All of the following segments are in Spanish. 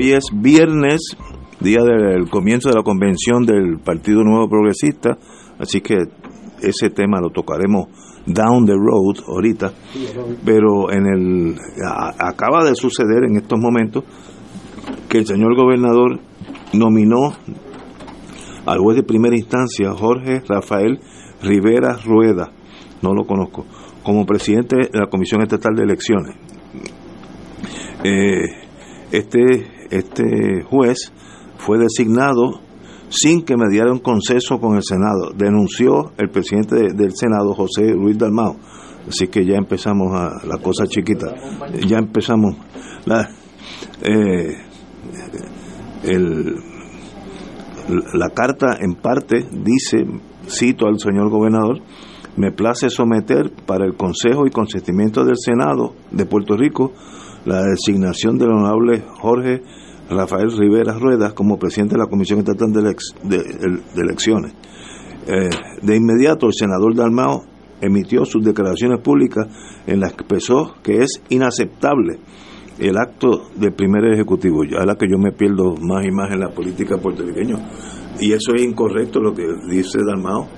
Hoy es viernes, día del comienzo de la convención del Partido Nuevo Progresista, así que ese tema lo tocaremos down the road ahorita, pero en el acaba de suceder en estos momentos que el señor gobernador nominó al juez de primera instancia Jorge Rafael Rivera Rueda, no lo conozco, como presidente de la Comisión Estatal de Elecciones. Eh, este este juez fue designado sin que mediara un consenso con el Senado. Denunció el presidente del Senado, José Luis Dalmao. Así que ya empezamos a la cosa chiquita. Ya empezamos. La, eh, la carta en parte dice, cito al señor gobernador, me place someter para el consejo y consentimiento del Senado de Puerto Rico la designación del honorable Jorge Rafael Rivera Ruedas como presidente de la Comisión Estatal de, Elecciones. Eh, de inmediato, el senador Dalmao emitió sus declaraciones públicas en las que expresó que es inaceptable el acto del primer ejecutivo. Ya la que yo me pierdo más y más en la política puertorriqueña. Y eso es incorrecto lo que dice Dalmao.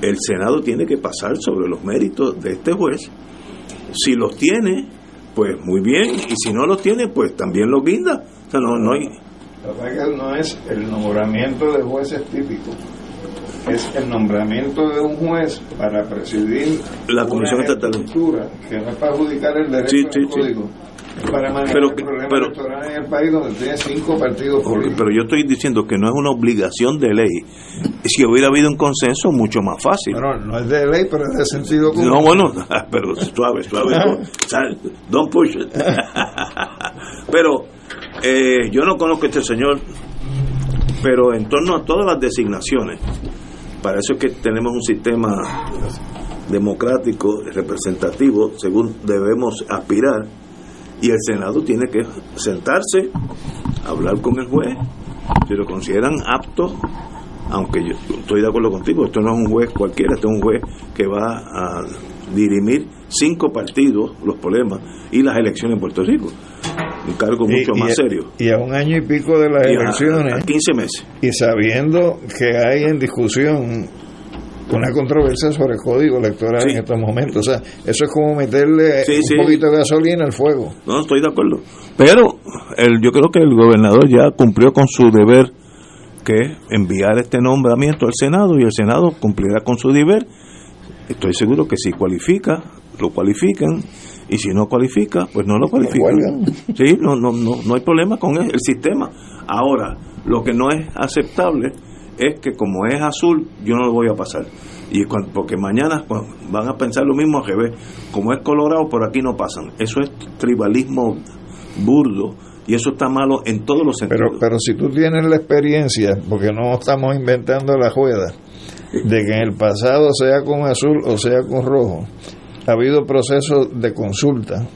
El Senado tiene que pasar sobre los méritos de este juez. Si los tiene, pues muy bien. Y si no los tiene, pues también los guinda no, no hay. no es el nombramiento de jueces típico, es el nombramiento de un juez para presidir la Comisión Estatal que no es para adjudicar el derecho sí, sí, código. Para manejar pero, el problema pero, electoral en el país donde tiene cinco partidos políticos. Pero yo estoy diciendo que no es una obligación de ley. Si hubiera habido un consenso, mucho más fácil. No, no es de ley, pero es de sentido común. No, bueno, pero suave, suave. don't push it. pero eh, yo no conozco a este señor, pero en torno a todas las designaciones, para eso es que tenemos un sistema democrático, representativo, según debemos aspirar, y el Senado tiene que sentarse, hablar con el juez, si lo consideran apto, aunque yo estoy de acuerdo contigo, esto no es un juez cualquiera, esto es un juez que va a dirimir cinco partidos, los problemas, y las elecciones en Puerto Rico un cargo mucho más serio. Y a un año y pico de las elecciones. A, 15 meses. Y sabiendo que hay en discusión una controversia sobre el código electoral en estos momentos. O sea, eso es como meterle un poquito de gasolina al fuego. No, estoy de acuerdo. Pero el, yo creo que el gobernador ya cumplió con su deber, que enviar este nombramiento al Senado, y el Senado cumplirá con su deber. Estoy seguro que si cualifica, lo cualifican y si no cualifica, pues no lo cualifican. Sí, no, no, no, no hay problema con el, sistema. Ahora, lo que no es aceptable es que como es azul, yo no lo voy a pasar. Y porque mañana pues, van a pensar lo mismo a revés. Como es colorado, por aquí no pasan. Eso es tribalismo burdo y eso está malo en todos los sentidos. Pero, pero si tú tienes la experiencia, porque no estamos inventando la juega, de que en el pasado sea con azul o sea con rojo, ha habido procesos de consulta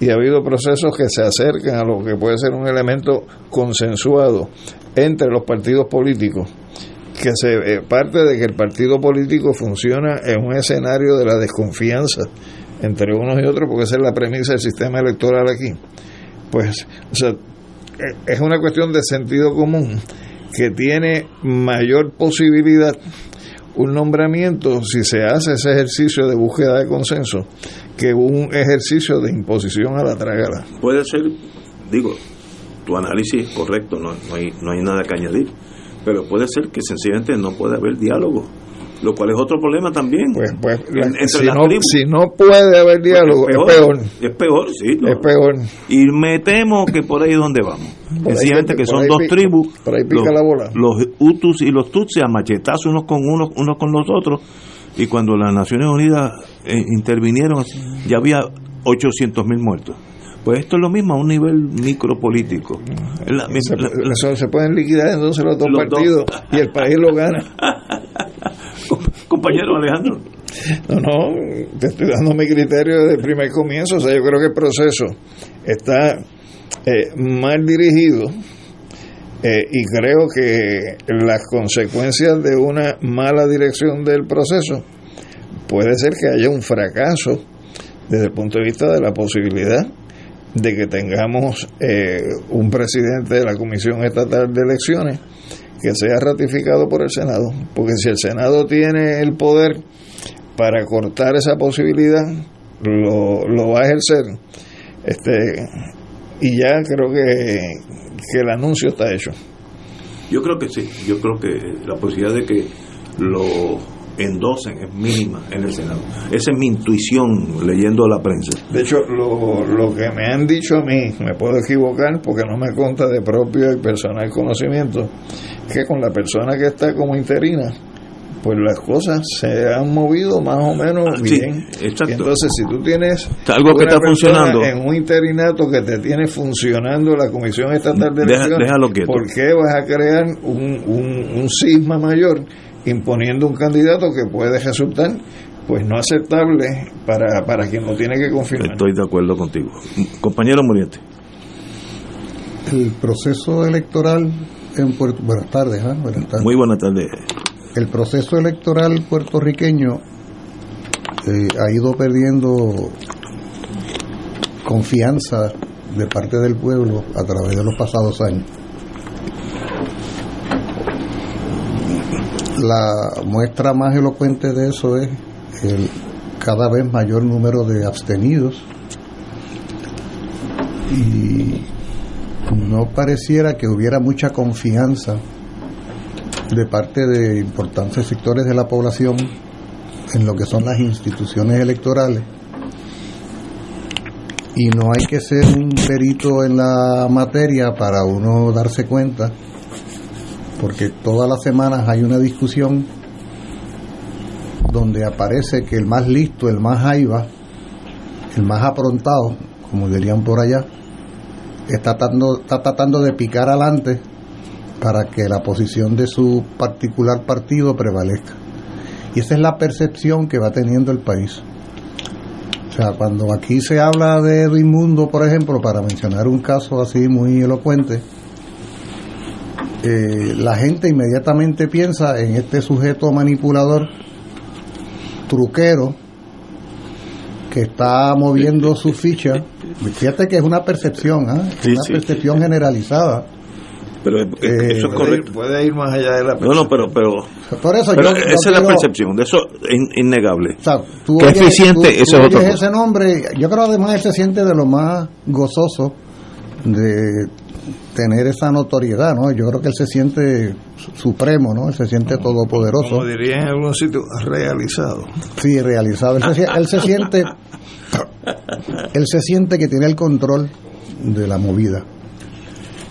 y ha habido procesos que se acercan a lo que puede ser un elemento consensuado entre los partidos políticos que se eh, parte de que el partido político funciona en un escenario de la desconfianza entre unos y otros porque esa es la premisa del sistema electoral aquí. Pues eh, es una cuestión de sentido común que tiene mayor posibilidad un nombramiento, si se hace ese ejercicio de búsqueda de consenso, que un ejercicio de imposición a la trágala. Puede ser, digo, tu análisis es correcto, no, no, hay, no hay nada que añadir, pero puede ser que sencillamente no puede haber diálogo lo cual es otro problema también. Pues, pues si, no, si, no, puede haber pues diálogo, es, peor, es peor. sí. Es peor. Y me temo que por ahí es donde vamos. Sencillamente que son dos tribus, por ahí pica los, la bola. los Hutus y los Tutsis a machetazos unos con unos, unos con los otros, y cuando las Naciones Unidas eh, intervinieron ya había 800 mil muertos. Pues esto es lo mismo a un nivel micropolítico. se, se, pueden liquidar entonces los dos partidos y el país lo gana. Compañero Alejandro. No, no, te estoy dando mi criterio de primer comienzo. O sea, yo creo que el proceso está eh, mal dirigido eh, y creo que las consecuencias de una mala dirección del proceso puede ser que haya un fracaso desde el punto de vista de la posibilidad de que tengamos eh, un presidente de la Comisión Estatal de Elecciones que sea ratificado por el Senado, porque si el Senado tiene el poder para cortar esa posibilidad, lo, lo va a ejercer. Este, y ya creo que, que el anuncio está hecho. Yo creo que sí, yo creo que la posibilidad de que lo endosen es mínima en el Senado. Esa es mi intuición leyendo la prensa. De hecho, lo, lo que me han dicho a mí, me puedo equivocar porque no me conta de propio y personal conocimiento, que con la persona que está como interina, pues las cosas se han movido más o menos ah, bien. entonces, si tú tienes algo que está funcionando en un interinato que te tiene funcionando la Comisión Estatal de Elecciones, ¿por qué vas a crear un, un, un cisma mayor imponiendo un candidato que puede resultar pues no aceptable para, para quien lo tiene que confirmar. Estoy de acuerdo contigo. Compañero Muriente. El proceso electoral en Puerto buenas tardes, ¿eh? buenas tardes. Muy buenas tardes. El proceso electoral puertorriqueño eh, ha ido perdiendo confianza de parte del pueblo a través de los pasados años. La muestra más elocuente de eso es el cada vez mayor número de abstenidos y no pareciera que hubiera mucha confianza de parte de importantes sectores de la población en lo que son las instituciones electorales. Y no hay que ser un perito en la materia para uno darse cuenta porque todas las semanas hay una discusión donde aparece que el más listo, el más jaiba, el más aprontado, como dirían por allá, está tratando, está tratando de picar adelante para que la posición de su particular partido prevalezca. Y esa es la percepción que va teniendo el país. O sea, cuando aquí se habla de Edwin por ejemplo, para mencionar un caso así muy elocuente, eh, la gente inmediatamente piensa en este sujeto manipulador, truquero, que está moviendo su ficha. Fíjate que es una percepción, ¿ah? una percepción generalizada. Pero eso es eh, correcto. Puede ir más allá de la percepción. No, no, pero, pero, Por eso esa es la percepción, de eso es innegable. O sea, tú eficiente, eso es otro ese nombre, yo creo además él se siente de lo más gozoso de tener esa notoriedad, ¿no? Yo creo que él se siente supremo, ¿no? Él se siente todopoderoso. Como diría en algún sitio, realizado. Sí, realizado. Él se, él se siente él se siente que tiene el control de la movida.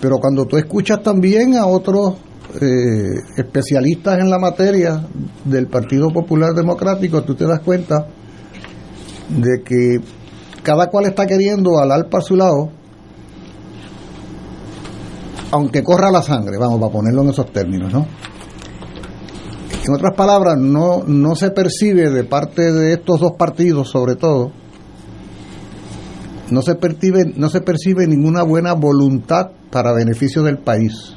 Pero cuando tú escuchas también a otros eh, especialistas en la materia del Partido Popular Democrático, tú te das cuenta de que cada cual está queriendo alar para su lado aunque corra la sangre, vamos, a ponerlo en esos términos, ¿no? En otras palabras, no, no se percibe de parte de estos dos partidos, sobre todo, no se percibe, no se percibe ninguna buena voluntad para beneficio del país.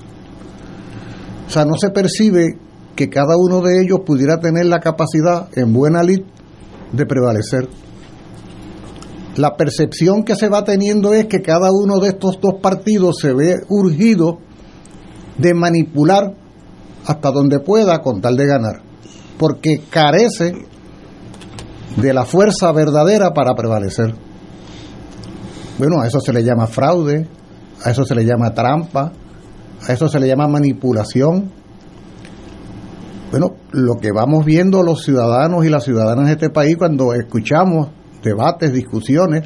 O sea, no se percibe que cada uno de ellos pudiera tener la capacidad en buena lid de prevalecer la percepción que se va teniendo es que cada uno de estos dos partidos se ve urgido de manipular hasta donde pueda con tal de ganar, porque carece de la fuerza verdadera para prevalecer. Bueno, a eso se le llama fraude, a eso se le llama trampa, a eso se le llama manipulación. Bueno, lo que vamos viendo los ciudadanos y las ciudadanas de este país cuando escuchamos debates, discusiones,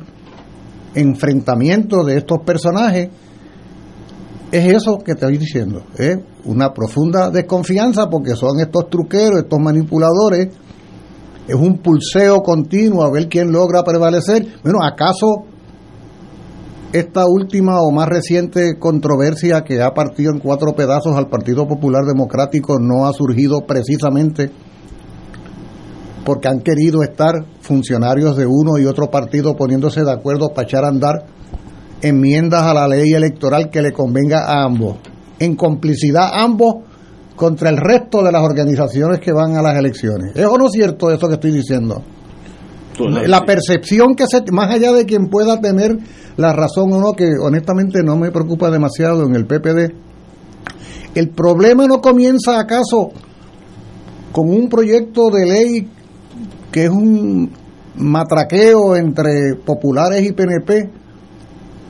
enfrentamientos de estos personajes, es eso que te estoy diciendo, es una profunda desconfianza porque son estos truqueros, estos manipuladores, es un pulseo continuo a ver quién logra prevalecer. Bueno, ¿acaso esta última o más reciente controversia que ha partido en cuatro pedazos al Partido Popular Democrático no ha surgido precisamente porque han querido estar funcionarios de uno y otro partido poniéndose de acuerdo para echar a andar enmiendas a la ley electoral que le convenga a ambos, en complicidad ambos contra el resto de las organizaciones que van a las elecciones. ¿Es o no cierto eso que estoy diciendo? La percepción que se, más allá de quien pueda tener la razón o no, que honestamente no me preocupa demasiado en el PPD, el problema no comienza acaso con un proyecto de ley que es un matraqueo entre populares y PNP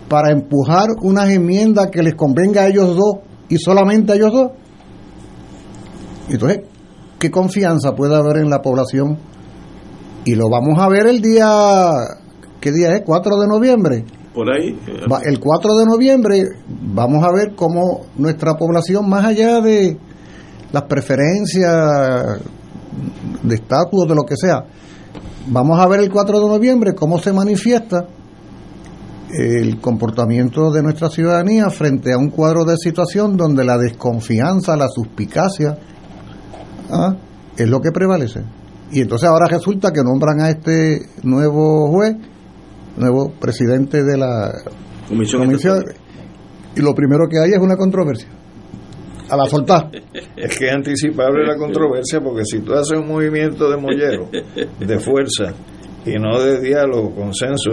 para empujar unas enmiendas que les convenga a ellos dos y solamente a ellos dos. Entonces, ¿qué confianza puede haber en la población? Y lo vamos a ver el día, ¿qué día es? 4 de noviembre. Por ahí. El 4 de noviembre vamos a ver cómo nuestra población, más allá de las preferencias de estatus, de lo que sea, vamos a ver el 4 de noviembre cómo se manifiesta el comportamiento de nuestra ciudadanía frente a un cuadro de situación donde la desconfianza, la suspicacia, ¿ah? es lo que prevalece. Y entonces ahora resulta que nombran a este nuevo juez, nuevo presidente de la comisión, y lo primero que hay es una controversia. A la soltar. Es que es anticipable la controversia porque si tú haces un movimiento de mollero, de fuerza, y no de diálogo, consenso,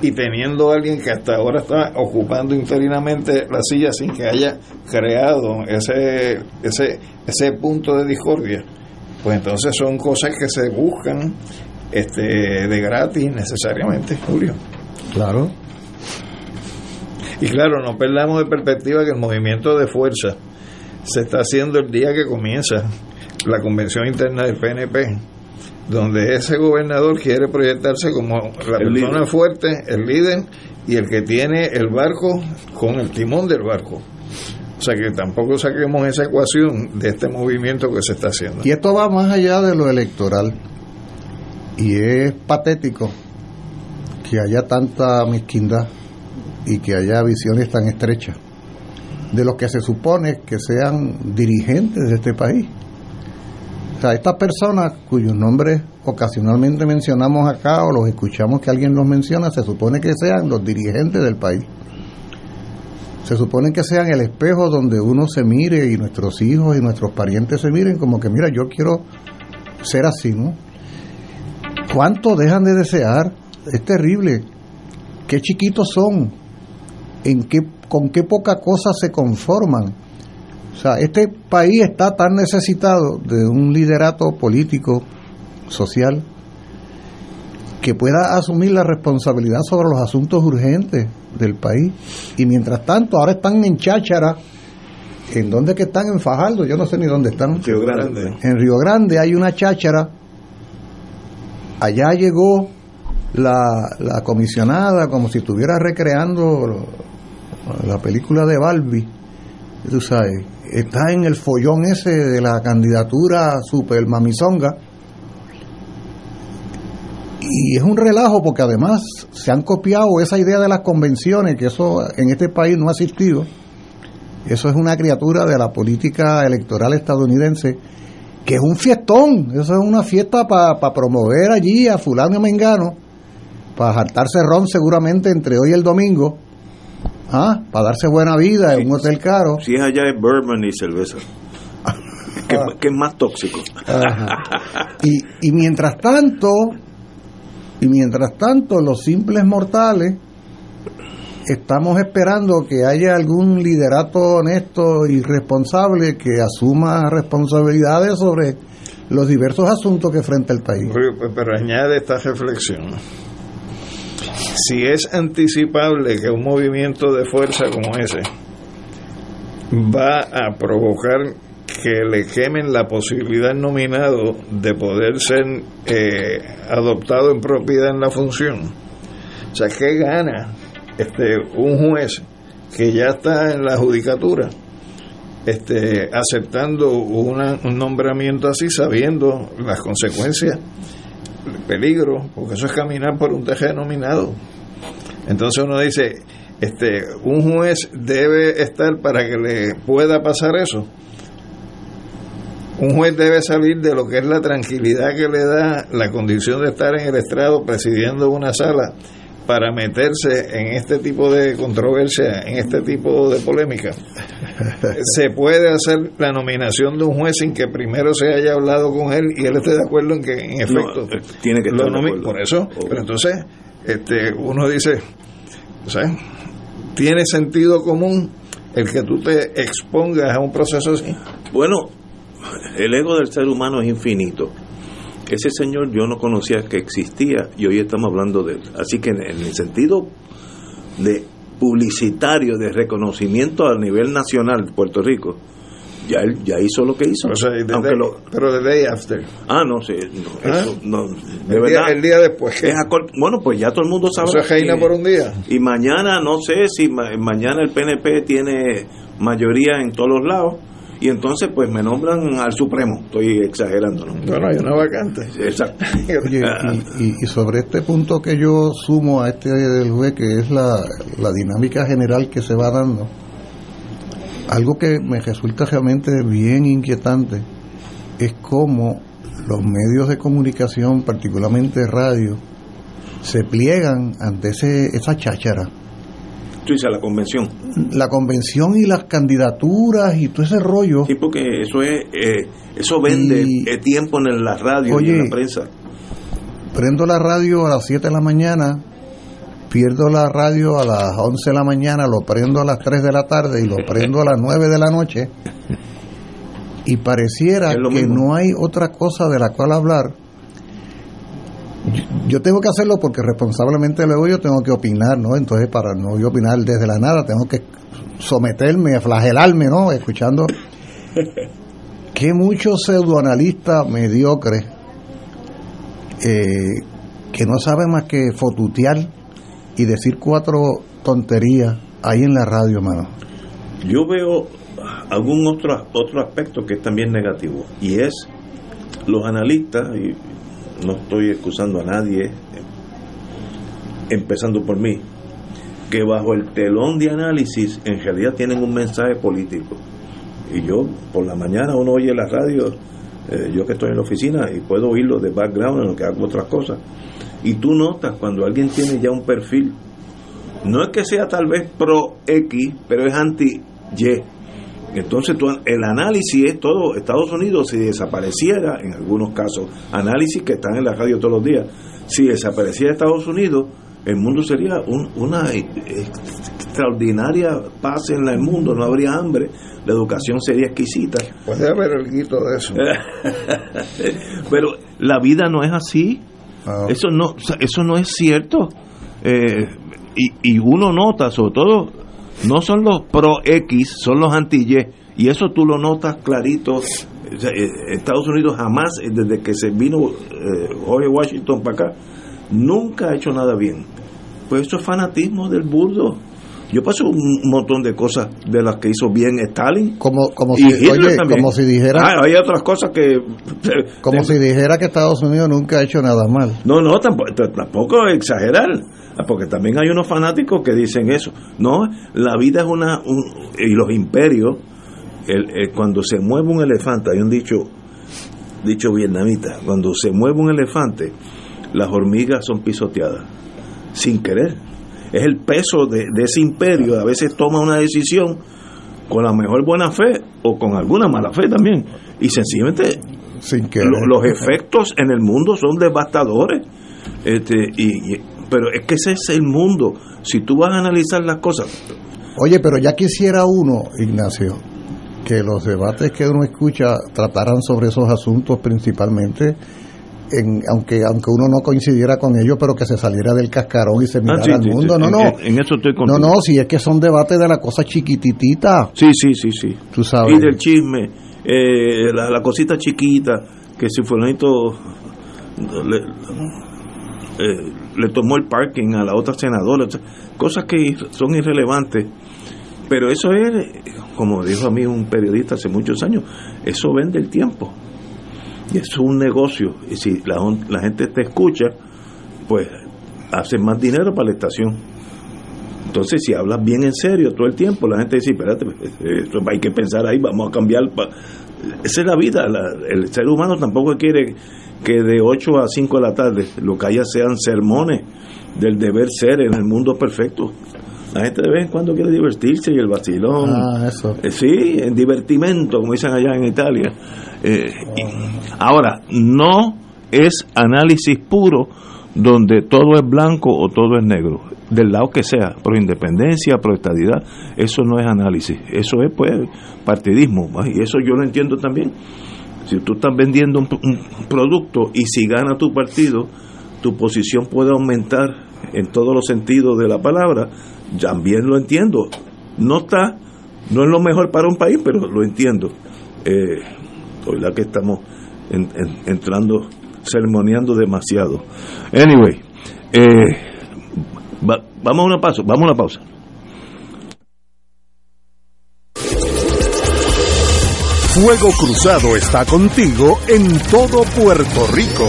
y teniendo a alguien que hasta ahora está ocupando interinamente la silla sin que haya creado ese, ese, ese punto de discordia, pues entonces son cosas que se buscan este, de gratis necesariamente, Julio. Claro. Y claro, no perdamos de perspectiva que el movimiento de fuerza se está haciendo el día que comienza la convención interna del PNP donde ese gobernador quiere proyectarse como la persona fuerte, el líder y el que tiene el barco con el timón del barco. O sea que tampoco saquemos esa ecuación de este movimiento que se está haciendo. Y esto va más allá de lo electoral. Y es patético que haya tanta mezquindad y que haya visiones tan estrechas de los que se supone que sean dirigentes de este país sea, estas personas cuyos nombres ocasionalmente mencionamos acá o los escuchamos que alguien los menciona, se supone que sean los dirigentes del país. Se supone que sean el espejo donde uno se mire y nuestros hijos y nuestros parientes se miren como que, mira, yo quiero ser así, ¿no? ¿Cuánto dejan de desear? Es terrible. ¿Qué chiquitos son? ¿En qué, ¿Con qué poca cosa se conforman? O sea, este país está tan necesitado de un liderato político, social, que pueda asumir la responsabilidad sobre los asuntos urgentes del país. Y mientras tanto, ahora están en Cháchara. ¿En dónde que están? En Fajardo, yo no sé ni dónde están. Río Grande. En Río Grande hay una cháchara. Allá llegó la, la comisionada como si estuviera recreando la película de Barbie. Tú sabes, está en el follón ese de la candidatura super mamizonga. Y es un relajo porque además se han copiado esa idea de las convenciones, que eso en este país no ha existido. Eso es una criatura de la política electoral estadounidense, que es un fiestón, eso es una fiesta para promover allí a fulano y mengano, para jartarse ron seguramente entre hoy y el domingo ¿Ah? Para darse buena vida en un hotel caro. Si es allá es bourbon y cerveza. que, es más tóxico. Y, y mientras tanto, y mientras tanto, los simples mortales estamos esperando que haya algún liderato honesto y responsable que asuma responsabilidades sobre los diversos asuntos que enfrenta el país. Pero añade esta reflexión. Si es anticipable que un movimiento de fuerza como ese va a provocar que le quemen la posibilidad nominado de poder ser eh, adoptado en propiedad en la función. O sea, ¿qué gana este un juez que ya está en la judicatura este, aceptando un nombramiento así, sabiendo las consecuencias, el peligro, porque eso es caminar por un teje denominado. Entonces uno dice, este, un juez debe estar para que le pueda pasar eso. Un juez debe salir de lo que es la tranquilidad que le da la condición de estar en el estrado presidiendo una sala para meterse en este tipo de controversia, en este tipo de polémica. se puede hacer la nominación de un juez sin que primero se haya hablado con él y él esté de acuerdo en que en efecto eh, tiene que estar por eso pero entonces este uno dice ¿sabes? tiene sentido común el que tú te expongas a un proceso así bueno el ego del ser humano es infinito ese señor yo no conocía que existía y hoy estamos hablando de él. Así que en, el sentido de publicitario, de reconocimiento a nivel nacional de Puerto Rico, ya él ya hizo lo que hizo. pero de day after. Ah, no sé. ¿Ah? el, día, después. bueno, pues ya todo el mundo sabe. Eso por un día. Y mañana, no sé si mañana el PNP tiene mayoría en todos los lados y entonces pues me nombran al Supremo, estoy exagerando, ¿no? Bueno, hay una vacante. Exacto. y, sobre este punto que yo sumo a este del juez, que es la, la dinámica general que se va dando, algo que me resulta realmente bien inquietante es cómo los medios de comunicación, particularmente radio, se pliegan ante ese, esa cháchara Tú dices la convención. La convención y las candidaturas y todo ese rollo. Sí, porque eso es eh, eso vende tiempo en la radio y en la prensa. Prendo la radio a las 7 de la mañana, pierdo la radio a las 11 de la mañana, lo prendo a las 3 de la tarde y lo prendo a las 9 de la noche. Y pareciera que no hay otra cosa de la cual hablar yo, tengo que hacerlo porque responsablemente luego yo tengo que opinar, ¿no? Entonces, para no yo opinar desde la nada, tengo que someterme, flagelarme, ¿no? Escuchando que muchos pseudoanalistas mediocres eh, que no saben más que fotutear y decir cuatro tonterías ahí en la radio, mano. Yo veo algún otro, otro aspecto que es también negativo y es los analistas, y no estoy excusando a nadie, empezando por mí, que bajo el telón de análisis en realidad tienen un mensaje político. Y yo, por la mañana uno oye la radio, eh, yo que estoy en la oficina, y puedo oírlo de background en lo que hago otras cosas. Y tú notas cuando alguien tiene ya un perfil, no es que sea tal vez pro X, pero es anti Y entonces el análisis es todo, Estados Unidos si desapareciera, en algunos casos, análisis que están en la radio todos los días, si desapareciera Estados Unidos, el mundo sería una extraordinaria paz en el mundo, no habría hambre, la educación sería exquisita. Puede haber el guito de eso. Pero la vida no es así. Ah. Eso no eso no es cierto. Eh, y, y uno nota, sobre todo no son los pro X, son los anti Y. Y eso tú lo notas clarito. Eh, Estados Unidos jamás, eh, desde que se vino eh, Jorge Washington para acá, nunca ha hecho nada bien. Pues eso es fanatismo del burdo. Yo paso un montón de cosas de las que hizo bien Stalin. Como, como, si, como si dijera. Ah, hay otras cosas que. Como si dijera que Estados Unidos nunca ha hecho nada mal. No, no, tampoco, tampoco exagerar. Porque también hay unos fanáticos que dicen eso. No, la vida es una. y los imperios, el, cuando se mueve un elefante, hay un dicho, dicho vietnamita, cuando se mueve un elefante, las hormigas son pisoteadas. Sin querer es el peso de, ese imperio, a veces toma una decisión con la mejor buena fe o con alguna mala fe también, y sencillamente Sin los efectos en el mundo son devastadores. Este, y, pero es que ese es el mundo. Si tú vas a analizar las cosas. Oye, pero ya quisiera uno, Ignacio, que los debates que uno escucha trataran sobre esos asuntos principalmente aunque aunque uno no coincidiera con ellos, pero que se saliera del cascarón y se ah, mirara al mundo. no, no. En, eso estoy No, no, si es que son debates de la cosa chiquititita. Sí, sí, sí, sí. Tú sabes. Y del chisme, eh, la, cosita chiquita, que si fulanito le, eh, le tomó el parking a la otra senadora, cosas que son irrelevantes. Pero eso es, como dijo a mí un periodista hace muchos años, eso vende el tiempo. Y es un negocio. Y si la, la gente te escucha, pues hace más dinero para la estación. Entonces, si hablas bien en serio todo el tiempo, la gente dice, espérate, hay que pensar ahí, vamos a cambiar. Esa es la vida. el ser humano tampoco quiere que de 8 a 5 de la tarde lo que haya sean sermones del deber ser en el mundo perfecto. La gente de vez en cuando quiere divertirse y el vacilón. Ah, eso. Eh, sí, en divertimento, como dicen allá en Italia. Eh, ahora, no es análisis puro donde todo es blanco o todo es negro, del lado que sea, pro independencia, pro estadidad, eso no es análisis, eso es pues partidismo, y eso yo lo entiendo también. Si tú estás vendiendo un, producto y si gana tu partido, tu posición puede aumentar en todos los sentidos de la palabra, también lo entiendo. No está, no es lo mejor para un país, pero lo entiendo. Eh, la que estamos entrando, ceremoniando demasiado. Anyway, eh, vamos a una pausa, vamos a una pausa. Fuego Cruzado está contigo en todo Puerto Rico.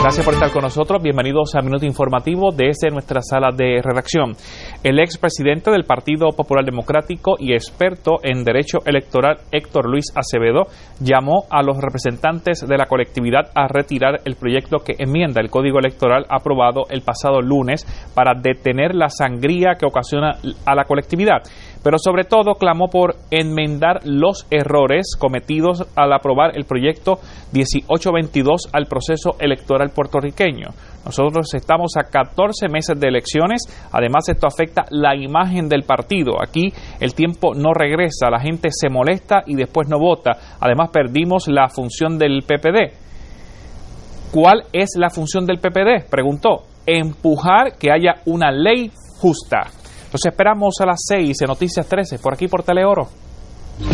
Gracias por estar con nosotros. Bienvenidos a Minuto Informativo desde nuestra sala de redacción. El expresidente del Partido Popular Democrático y experto en derecho electoral Héctor Luis Acevedo llamó a los representantes de la colectividad a retirar el proyecto que enmienda el Código Electoral aprobado el pasado lunes para detener la sangría que ocasiona a la colectividad pero sobre todo clamó por enmendar los errores cometidos al aprobar el proyecto 1822 al proceso electoral puertorriqueño. Nosotros estamos a 14 meses de elecciones, además esto afecta la imagen del partido. Aquí el tiempo no regresa, la gente se molesta y después no vota. Además perdimos la función del PPD. ¿Cuál es la función del PPD? Preguntó. Empujar que haya una ley justa. Los esperamos a las 6 en Noticias 13, por aquí por Teleoro.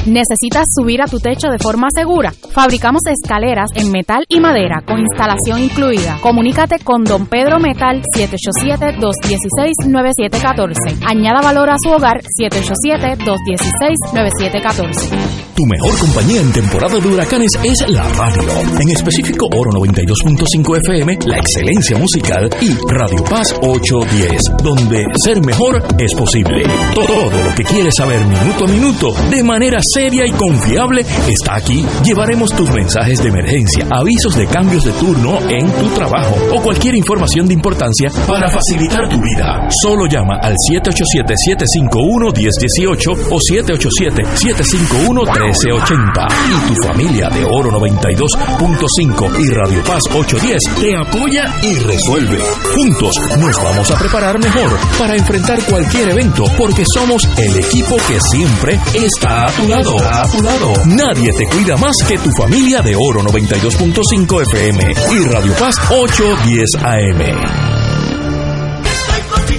¿Necesitas subir a tu techo de forma segura? Fabricamos escaleras en metal y madera con instalación incluida. Comunícate con Don Pedro Metal 787-216-9714. Añada valor a su hogar 787-216-9714. Tu mejor compañía en temporada de huracanes es la radio. En específico Oro 92.5 FM, la excelencia musical y Radio Paz 810, donde ser mejor es posible. Todo lo que quieres saber minuto a minuto de manera seria y confiable está aquí. Llevaremos tus mensajes de emergencia, avisos de cambios de turno en tu trabajo o cualquier información de importancia para facilitar tu vida. Solo llama al 787-751-1018 o 787-751-1380 y tu familia de Oro 92.5 y Radio Paz 810 te apoya y resuelve. Juntos nos vamos a preparar mejor para enfrentar cualquier evento porque somos el equipo que siempre está a tu lado. A tu lado. Nadie te cuida más que tu familia de Oro 92.5 FM y Radio Paz 810 AM.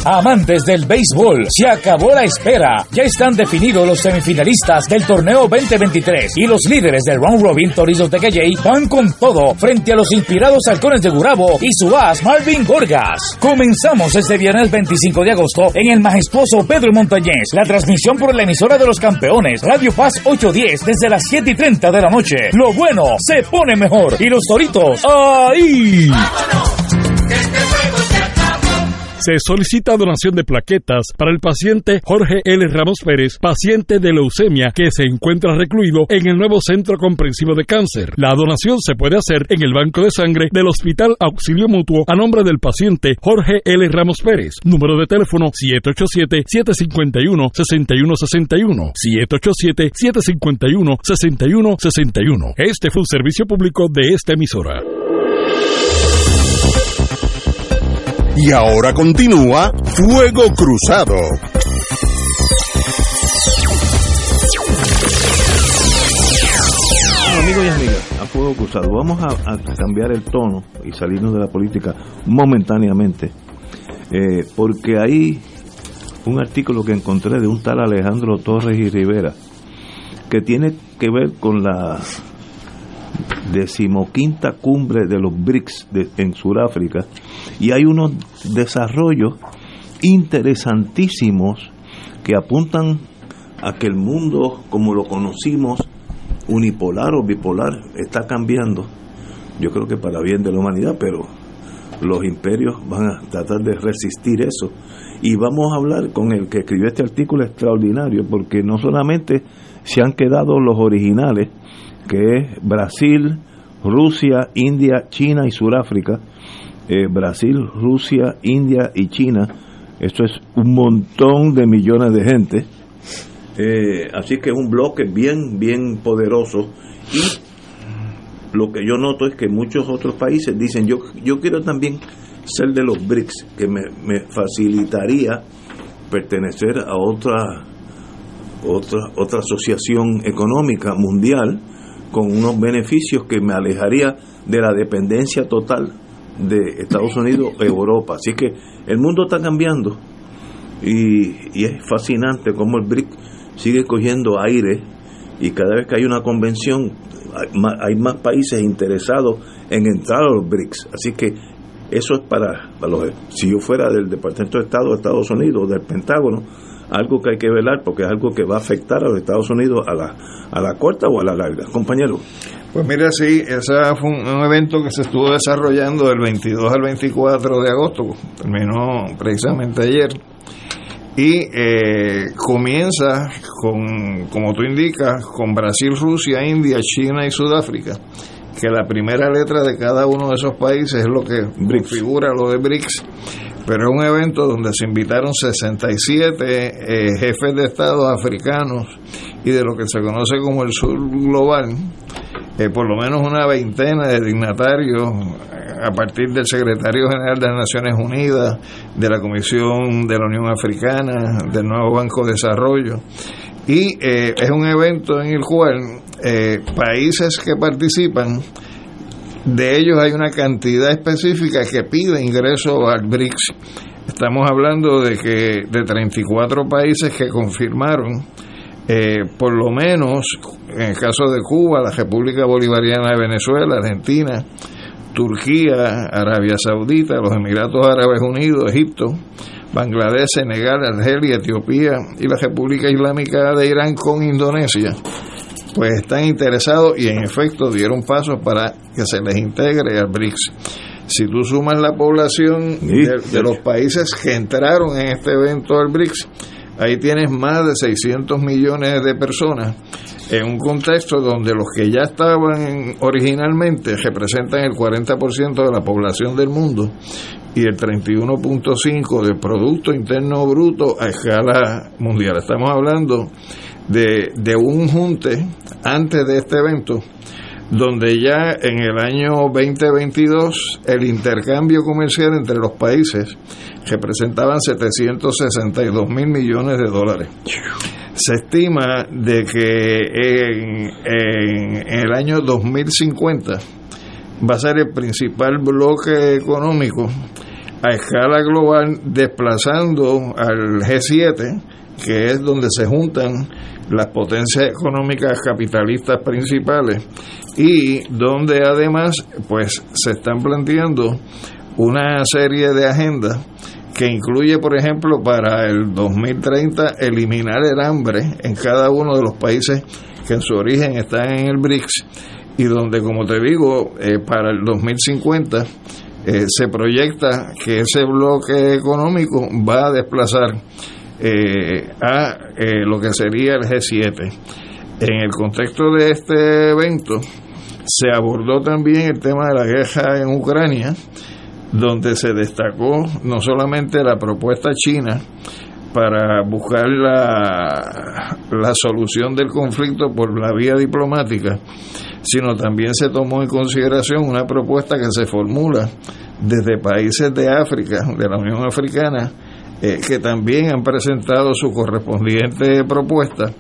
Amantes del béisbol, se acabó la espera. Ya están definidos los semifinalistas del torneo 2023 y los líderes del round robin Torizos de Calley van con todo frente a los inspirados halcones de Gurabo y su as Marvin Gorgas. Comenzamos este viernes 25 de agosto en el majestuoso Pedro Montañez. La transmisión por la emisora de los campeones, Radio Paz 810 desde las 7 y 30 de la noche. Lo bueno se pone mejor y los toritos ahí. Se solicita donación de plaquetas para el paciente Jorge L. Ramos Pérez, paciente de leucemia que se encuentra recluido en el nuevo Centro Comprensivo de Cáncer. La donación se puede hacer en el Banco de Sangre del Hospital Auxilio Mutuo a nombre del paciente Jorge L. Ramos Pérez. Número de teléfono 787-751-6161. 787-751-6161. Este fue un servicio público de esta emisora. Y ahora continúa Fuego Cruzado. amigos y amigas, a Fuego Cruzado, vamos a, cambiar el tono y salirnos de la política momentáneamente, eh, porque hay un artículo que encontré de un tal Alejandro Torres y Rivera, que tiene que ver con la decimoquinta cumbre de los BRICS en Sudáfrica y hay unos desarrollos interesantísimos que apuntan a que el mundo como lo conocimos unipolar o bipolar está cambiando. Yo creo que para bien de la humanidad pero los imperios van a tratar de resistir eso. Y vamos a hablar con el que escribió este artículo extraordinario porque no solamente se han quedado los originales que es Brasil, Rusia, India, China y Sudáfrica. Eh, Brasil, Rusia, India y China. Esto es un montón de millones de gente. Eh, así que es un bloque bien, bien poderoso. Y lo que yo noto es que muchos otros países dicen, yo, yo quiero también ser de los BRICS, que me, me facilitaría pertenecer a otra, otra, otra asociación económica mundial con unos beneficios que me alejaría de la dependencia total de Estados Unidos o Europa. Así que el mundo está cambiando y, es fascinante cómo el BRIC sigue cogiendo aire y cada vez que hay una convención hay más, países interesados en entrar a los BRICS. Así que eso es para, para los... Si yo fuera del Departamento de Estado de Estados Unidos, del Pentágono, algo que hay que velar porque es algo que va a afectar a los Estados Unidos a la, a la corta o a la larga. Compañero. Pues mira, sí, ese fue un, evento que se estuvo desarrollando del 22 al 24 de agosto, terminó precisamente ayer, y eh, comienza con, como tú indicas, con Brasil, Rusia, India, China y Sudáfrica, que la primera letra de cada uno de esos países es lo que figura lo de BRICS pero es un evento donde se invitaron 67 eh, jefes de Estado africanos y de lo que se conoce como el sur global, eh, por lo menos una veintena de dignatarios eh, a partir del secretario general de las Naciones Unidas, de la Comisión de la Unión Africana, del nuevo Banco de Desarrollo. Y es un evento en el cual países que participan de ellos hay una cantidad específica que pide ingreso al BRICS. Estamos hablando de que de 34 países que confirmaron, eh, por lo menos en el caso de Cuba, la República Bolivariana de Venezuela, Argentina, Turquía, Arabia Saudita, los Emiratos Árabes Unidos, Egipto, Bangladesh, Senegal, Argelia, Etiopía y la República Islámica de Irán con Indonesia pues están interesados y en efecto dieron pasos para que se les integre al BRICS. Si tú sumas la población de, los países que entraron en este evento al BRICS, ahí tienes más de 600 millones de personas en un contexto donde los que ya estaban originalmente representan el 40% de la población del mundo y el 31.5% del Producto Interno Bruto a escala mundial. Estamos hablando de, de un junte antes de este evento donde ya en el año 2022 el intercambio comercial entre los países representaban 762 mil millones de dólares. Se estima de que en, en, el año 2050 va a ser el principal bloque económico a escala global desplazando al G7, que es donde se juntan las potencias económicas capitalistas principales y donde además pues se están planteando una serie de agendas que incluye por ejemplo para el 2030 eliminar el hambre en cada uno de los países que en su origen están en el BRICS y donde como te digo eh, para el 2050 eh, se proyecta que ese bloque económico va a desplazar eh, a eh, lo que sería el G7. En el contexto de este evento se abordó también el tema de la guerra en Ucrania, donde se destacó no solamente la propuesta china para buscar la, la solución del conflicto por la vía diplomática, sino también se tomó en consideración una propuesta que se formula desde países de África, de la Unión Africana, eh, que también han presentado su correspondiente propuesta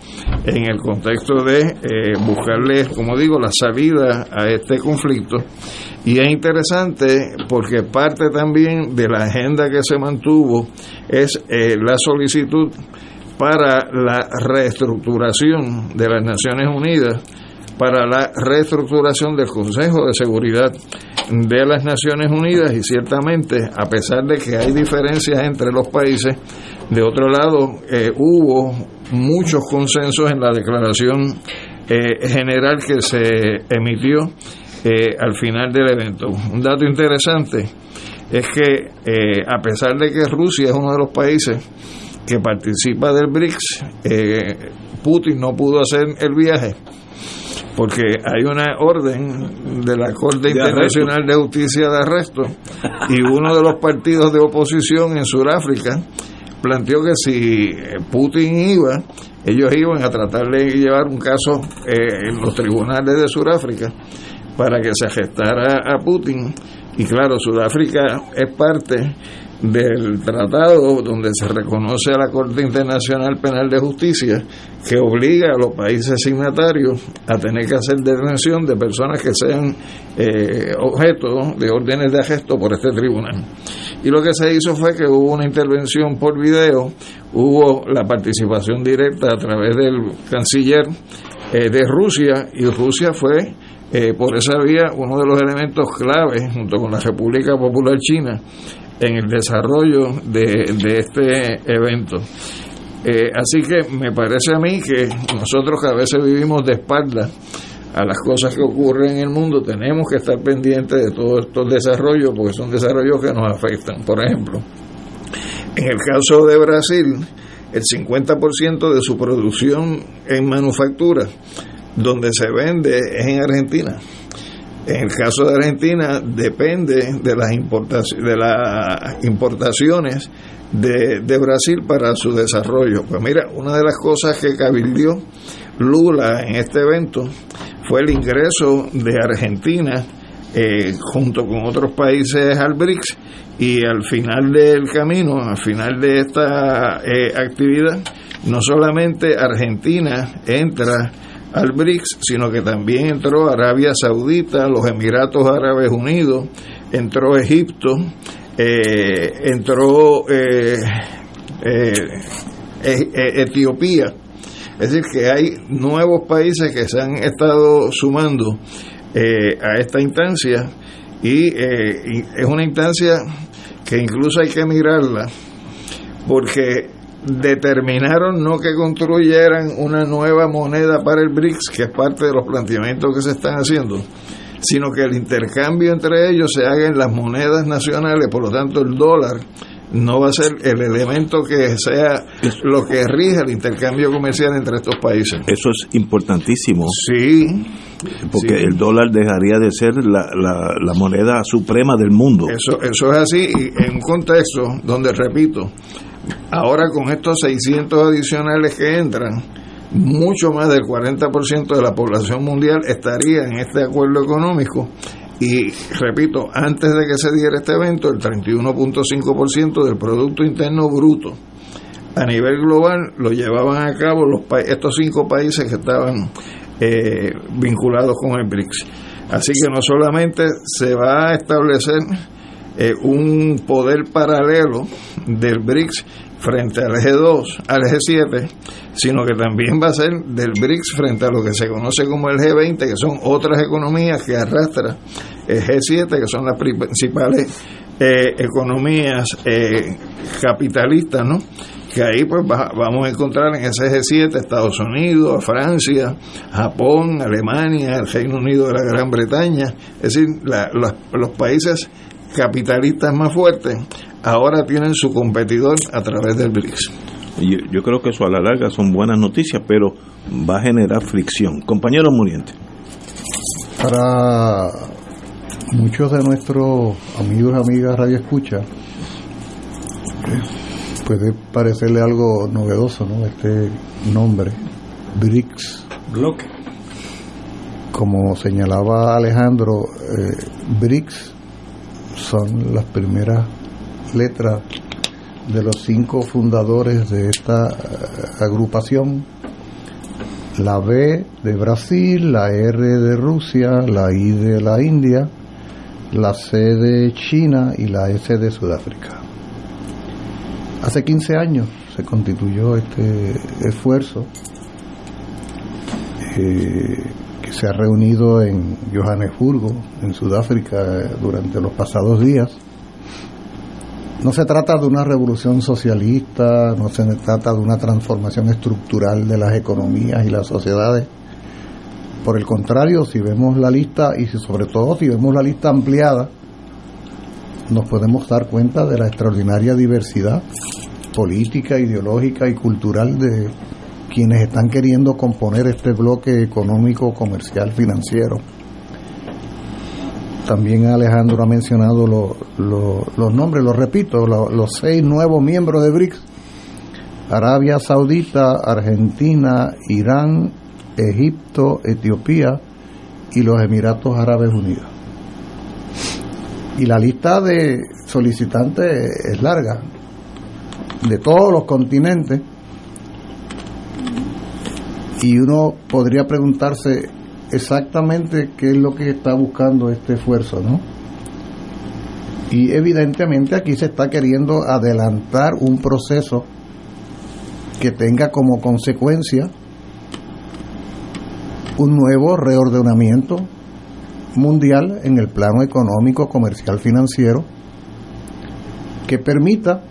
en el contexto de eh, buscarle, como digo, la salida a este conflicto. Y es interesante porque parte también de la agenda que se mantuvo es eh, la solicitud para la reestructuración de las Naciones Unidas, para la reestructuración del Consejo de Seguridad de las Naciones Unidas y ciertamente, a pesar de que hay diferencias entre los países, de otro lado eh, hubo muchos consensos en la declaración eh, general que se emitió eh, al final del evento. Un dato interesante es que a pesar de que Rusia es uno de los países que participa del BRICS, Putin no pudo hacer el viaje porque hay una orden de la Corte Internacional de Justicia de Arresto y uno de los partidos de oposición en Sudáfrica planteó que si Putin iba, ellos iban a tratar de llevar un caso eh, en los tribunales de Sudáfrica para que se gestara a Putin. Y claro, Sudáfrica es parte del tratado donde se reconoce a la Corte Internacional Penal de Justicia que obliga a los países signatarios a tener que hacer detención de personas que sean eh, objeto de órdenes de arresto por este tribunal. Y lo que se hizo fue que hubo una intervención por video, hubo la participación directa a través del canciller eh, de Rusia y Rusia fue eh, por esa vía uno de los elementos claves junto con la República Popular China en el desarrollo de, este evento. Eh, así que me parece a mí que nosotros que a veces vivimos de espalda a las cosas que ocurren en el mundo, tenemos que estar pendientes de todos estos desarrollos, porque son desarrollos que nos afectan. Por ejemplo, en el caso de Brasil, el 50% de su producción en manufactura, donde se vende, es en Argentina. En el caso de Argentina depende de las, importaciones, de las importaciones de, Brasil para su desarrollo. Pues mira, una de las cosas que cabildió Lula en este evento fue el ingreso de Argentina eh, junto con otros países al BRICS y al final del camino, al final de esta eh, actividad, no solamente Argentina entra al BRICS, sino que también entró Arabia Saudita, los Emiratos Árabes Unidos, entró Egipto, eh, entró eh, eh, Etiopía. Es decir, que hay nuevos países que se han estado sumando a esta instancia y es una instancia que incluso hay que mirarla porque determinaron no que construyeran una nueva moneda para el BRICS, que es parte de los planteamientos que se están haciendo, sino que el intercambio entre ellos se haga en las monedas nacionales, por lo tanto el dólar no va a ser el elemento que sea lo que rige el intercambio comercial entre estos países. Eso es importantísimo. Sí. Porque el dólar dejaría de ser la, la, moneda suprema del mundo. Eso, eso es así, y en un contexto donde, repito, Ahora con estos 600 adicionales que entran, mucho más del 40% de la población mundial estaría en este acuerdo económico y repito, antes de que se diera este evento, el 31.5% del Producto Interno Bruto a nivel global lo llevaban a cabo los estos cinco países que estaban eh, vinculados con el BRICS. Así que no solamente se va a establecer eh, un poder paralelo del BRICS frente al G2, al G7, sino que también va a ser del BRICS frente a lo que se conoce como el G20, que son otras economías que arrastra el G7, que son las principales eh, economías eh, capitalistas, ¿no? que ahí pues vamos a encontrar en ese G7 Estados Unidos, Francia, Japón, Alemania, el Reino Unido de la Gran Bretaña, es decir, los países capitalistas más fuertes ahora tienen su competidor a través del BRICS. Yo, yo creo que eso a la larga son buenas noticias, pero va a generar fricción. Compañero Muriente. Para muchos de nuestros amigos y amigas Radio Escucha, puede parecerle algo novedoso, ¿no? Este nombre, BRICS. Bloque. como señalaba Alejandro, eh, BRICS son las primeras letras de los cinco fundadores de esta eh, agrupación. La B de Brasil, la R de Rusia, la I de la India, la C de China y la S de Sudáfrica. Hace 15 años se constituyó este esfuerzo eh, se ha reunido en Johannesburgo, en Sudáfrica, durante los pasados días. No se trata de una revolución socialista, no se trata de una transformación estructural de las economías y las sociedades. Por el contrario, si vemos la lista y sobre todo si vemos la lista ampliada, nos podemos dar cuenta de la extraordinaria diversidad política, ideológica y cultural de quienes están queriendo componer este bloque económico, comercial, financiero. También Alejandro ha mencionado los nombres, los repito, los seis nuevos miembros de BRICS. Arabia Saudita, Argentina, Irán, Egipto, Etiopía y los Emiratos Árabes Unidos. Y la lista de solicitantes es larga, de todos los continentes y uno podría preguntarse exactamente qué es lo que está buscando este esfuerzo, ¿no? Y evidentemente aquí se está queriendo adelantar un proceso que tenga como consecuencia un nuevo reordenamiento mundial en el plano económico, comercial, financiero, que permita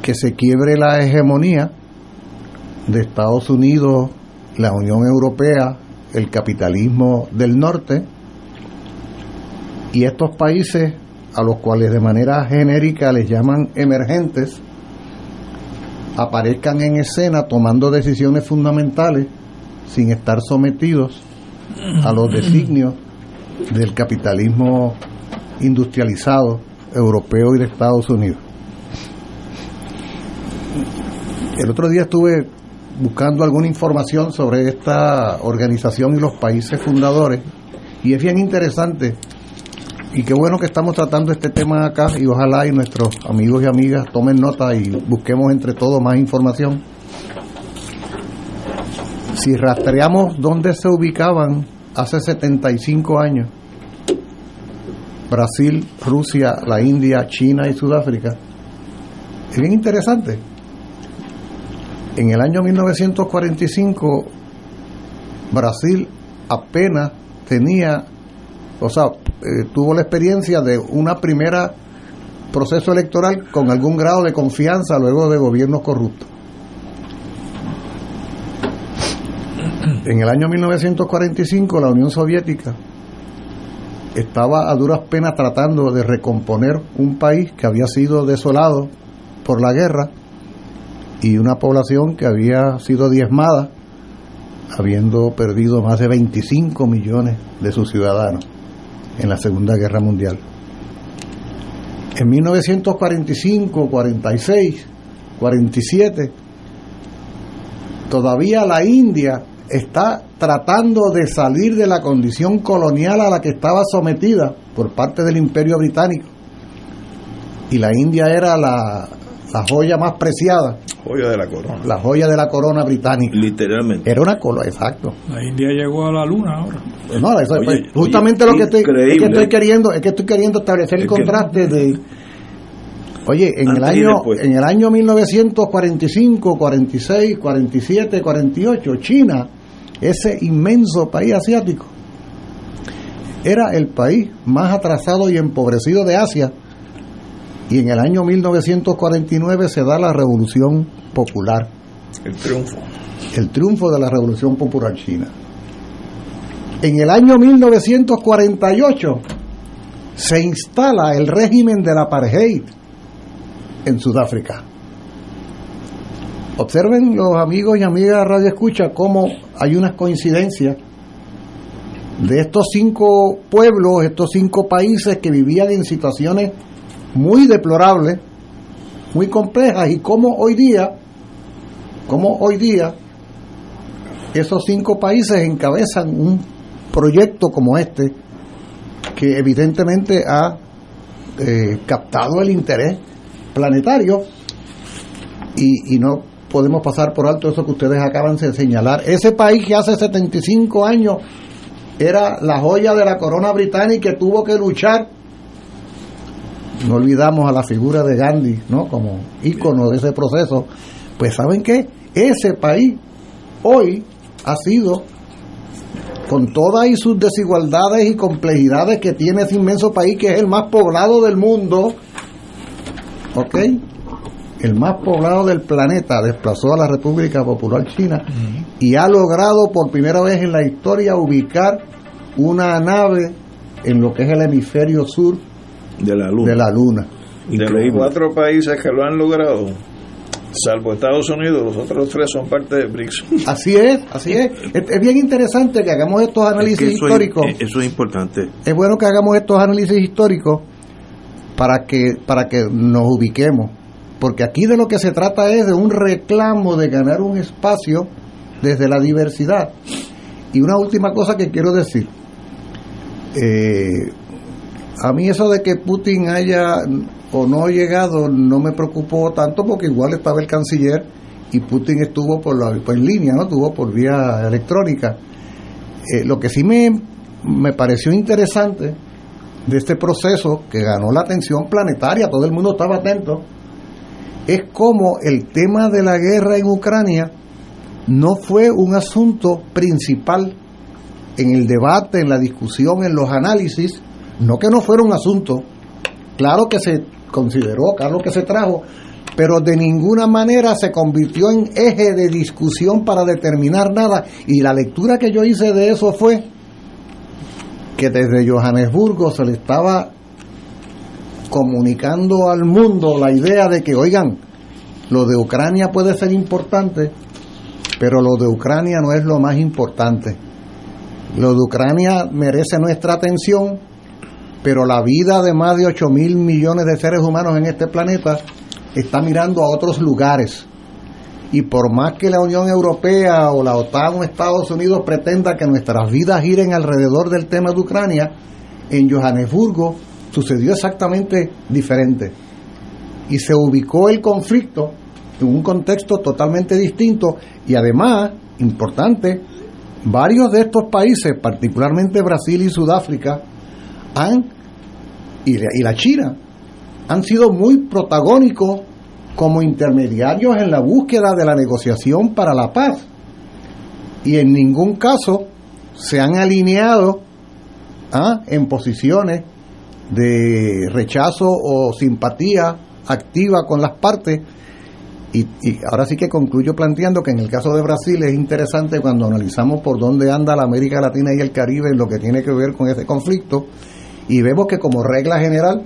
que se quiebre la hegemonía de Estados Unidos, la Unión Europea, el capitalismo del norte y estos países a los cuales de manera genérica les llaman emergentes aparezcan en escena tomando decisiones fundamentales sin estar sometidos a los designios del capitalismo industrializado europeo y de Estados Unidos. El otro día estuve buscando alguna información sobre esta organización y los países fundadores. Y es bien interesante. Y qué bueno que estamos tratando este tema acá y ojalá y nuestros amigos y amigas tomen nota y busquemos entre todos más información. Si rastreamos dónde se ubicaban hace 75 años, Brasil, Rusia, la India, China y Sudáfrica, es bien interesante en el año 1945 Brasil apenas tenía, o sea, eh, tuvo la experiencia de una primera proceso electoral con algún grado de confianza luego de gobiernos corruptos. En el año 1945 la Unión Soviética estaba a duras penas tratando de recomponer un país que había sido desolado por la guerra y una población que había sido diezmada, habiendo perdido más de 25 millones de sus ciudadanos en la Segunda Guerra Mundial. En 1945, 46, 47, todavía la India está tratando de salir de la condición colonial a la que estaba sometida por parte del Imperio Británico. Y la India era la, la joya más preciada. Joya de la corona. La joya de la corona británica. Literalmente. Era una corona, exacto. La India llegó a la luna ahora. No, eso Oye, es justamente oye, lo que estoy, es que increíble. estoy queriendo, es que estoy queriendo establecer el que- contraste de Oye, en el Antes año en el año 1945, 46, 47, 48, China, ese inmenso país asiático, era el país más atrasado y empobrecido de Asia. Y en el año 1949 se da la Revolución Popular, El triunfo. el triunfo de la Revolución Popular China. En el año 1948 se instala el régimen del apartheid en Sudáfrica. Observen los amigos y amigas de Radio Escucha cómo hay unas coincidencias de estos cinco pueblos, estos cinco países que vivían en situaciones muy deplorables, muy complejas y cómo hoy día, cómo hoy día esos cinco países encabezan un proyecto como este, que evidentemente ha eh, captado el interés planetario y, y no podemos pasar por alto eso que ustedes acaban de señalar. Ese país que hace 75 años era la joya de la corona británica que tuvo que luchar. No olvidamos a la figura de Gandhi, ¿no? Como ícono de ese proceso. Pues ¿saben qué? Ese país hoy ha sido con todas y sus desigualdades y complejidades que tiene ese inmenso país que es el más poblado del mundo, ¿ok? El más poblado del planeta desplazó a la República Popular China y ha logrado por primera vez en la historia ubicar una nave en lo que es el hemisferio sur de la luna. De la luna. De los cuatro países que lo han logrado, salvo Estados Unidos, los otros tres son parte de BRICS. Así es, así es. Es, bien interesante que hagamos estos análisis eso históricos. Es, eso es importante. Es bueno que hagamos estos análisis históricos para que para que nos ubiquemos, porque aquí de lo que se trata es de un reclamo de ganar un espacio desde la diversidad. Y una última cosa que quiero decir. Eh, a mí eso de que Putin haya o no llegado no me preocupó tanto porque igual estaba el canciller y Putin estuvo por la en línea, no estuvo por vía electrónica. Eh, lo que sí me, me pareció interesante de este proceso que ganó la atención planetaria, todo el mundo estaba atento, es como el tema de la guerra en Ucrania no fue un asunto principal en el debate, en la discusión, en los análisis, no que no fuera un asunto, claro que se consideró, claro que se trajo, pero de ninguna manera se convirtió en eje de discusión para determinar nada. Y la lectura que yo hice de eso fue que desde Johannesburgo se le estaba comunicando al mundo la idea de que, oigan, lo de Ucrania puede ser importante, pero lo de Ucrania no es lo más importante. Lo de Ucrania merece nuestra atención, pero la vida de más de 8 mil millones de seres humanos en este planeta está mirando a otros lugares. Y por más que la Unión Europea o la OTAN o Estados Unidos pretenda que nuestras vidas giren alrededor del tema de Ucrania, en Johannesburgo sucedió exactamente diferente. Y se ubicó el conflicto en un contexto totalmente distinto y además, importante, varios de estos países, particularmente Brasil y Sudáfrica, han, y, y la China, han sido muy protagónicos como intermediarios en la búsqueda de la negociación para la paz. Y en ningún caso se han alineado ¿ah? en posiciones de rechazo o simpatía activa con las partes. Y, y, ahora sí que concluyo planteando que en el caso de Brasil es interesante cuando analizamos por dónde anda la América Latina y el Caribe en lo que tiene que ver con ese conflicto y vemos que como regla general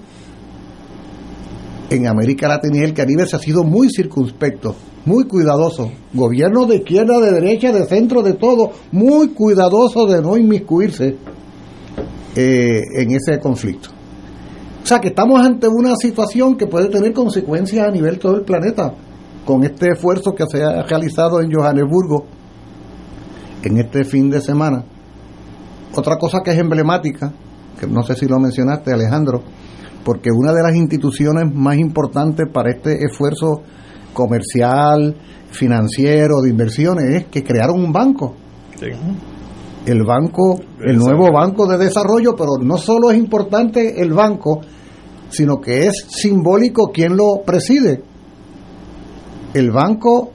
en América Latina y el Caribe se ha sido muy circunspecto, muy cuidadoso. Gobierno de izquierda, de derecha, de centro, de todo, muy cuidadoso de no inmiscuirse eh, en ese conflicto. O sea que estamos ante una situación que puede tener consecuencias a nivel todo el planeta, con este esfuerzo que se ha realizado en Johannesburgo en este fin de semana. Otra cosa que es emblemática, que no sé si lo mencionaste Alejandro, porque una de las instituciones más importantes para este esfuerzo comercial, financiero, de inversiones, es que crearon un banco. Sí. El banco, el nuevo banco de desarrollo, pero no solo es importante el banco, sino que es simbólico quien lo preside. El banco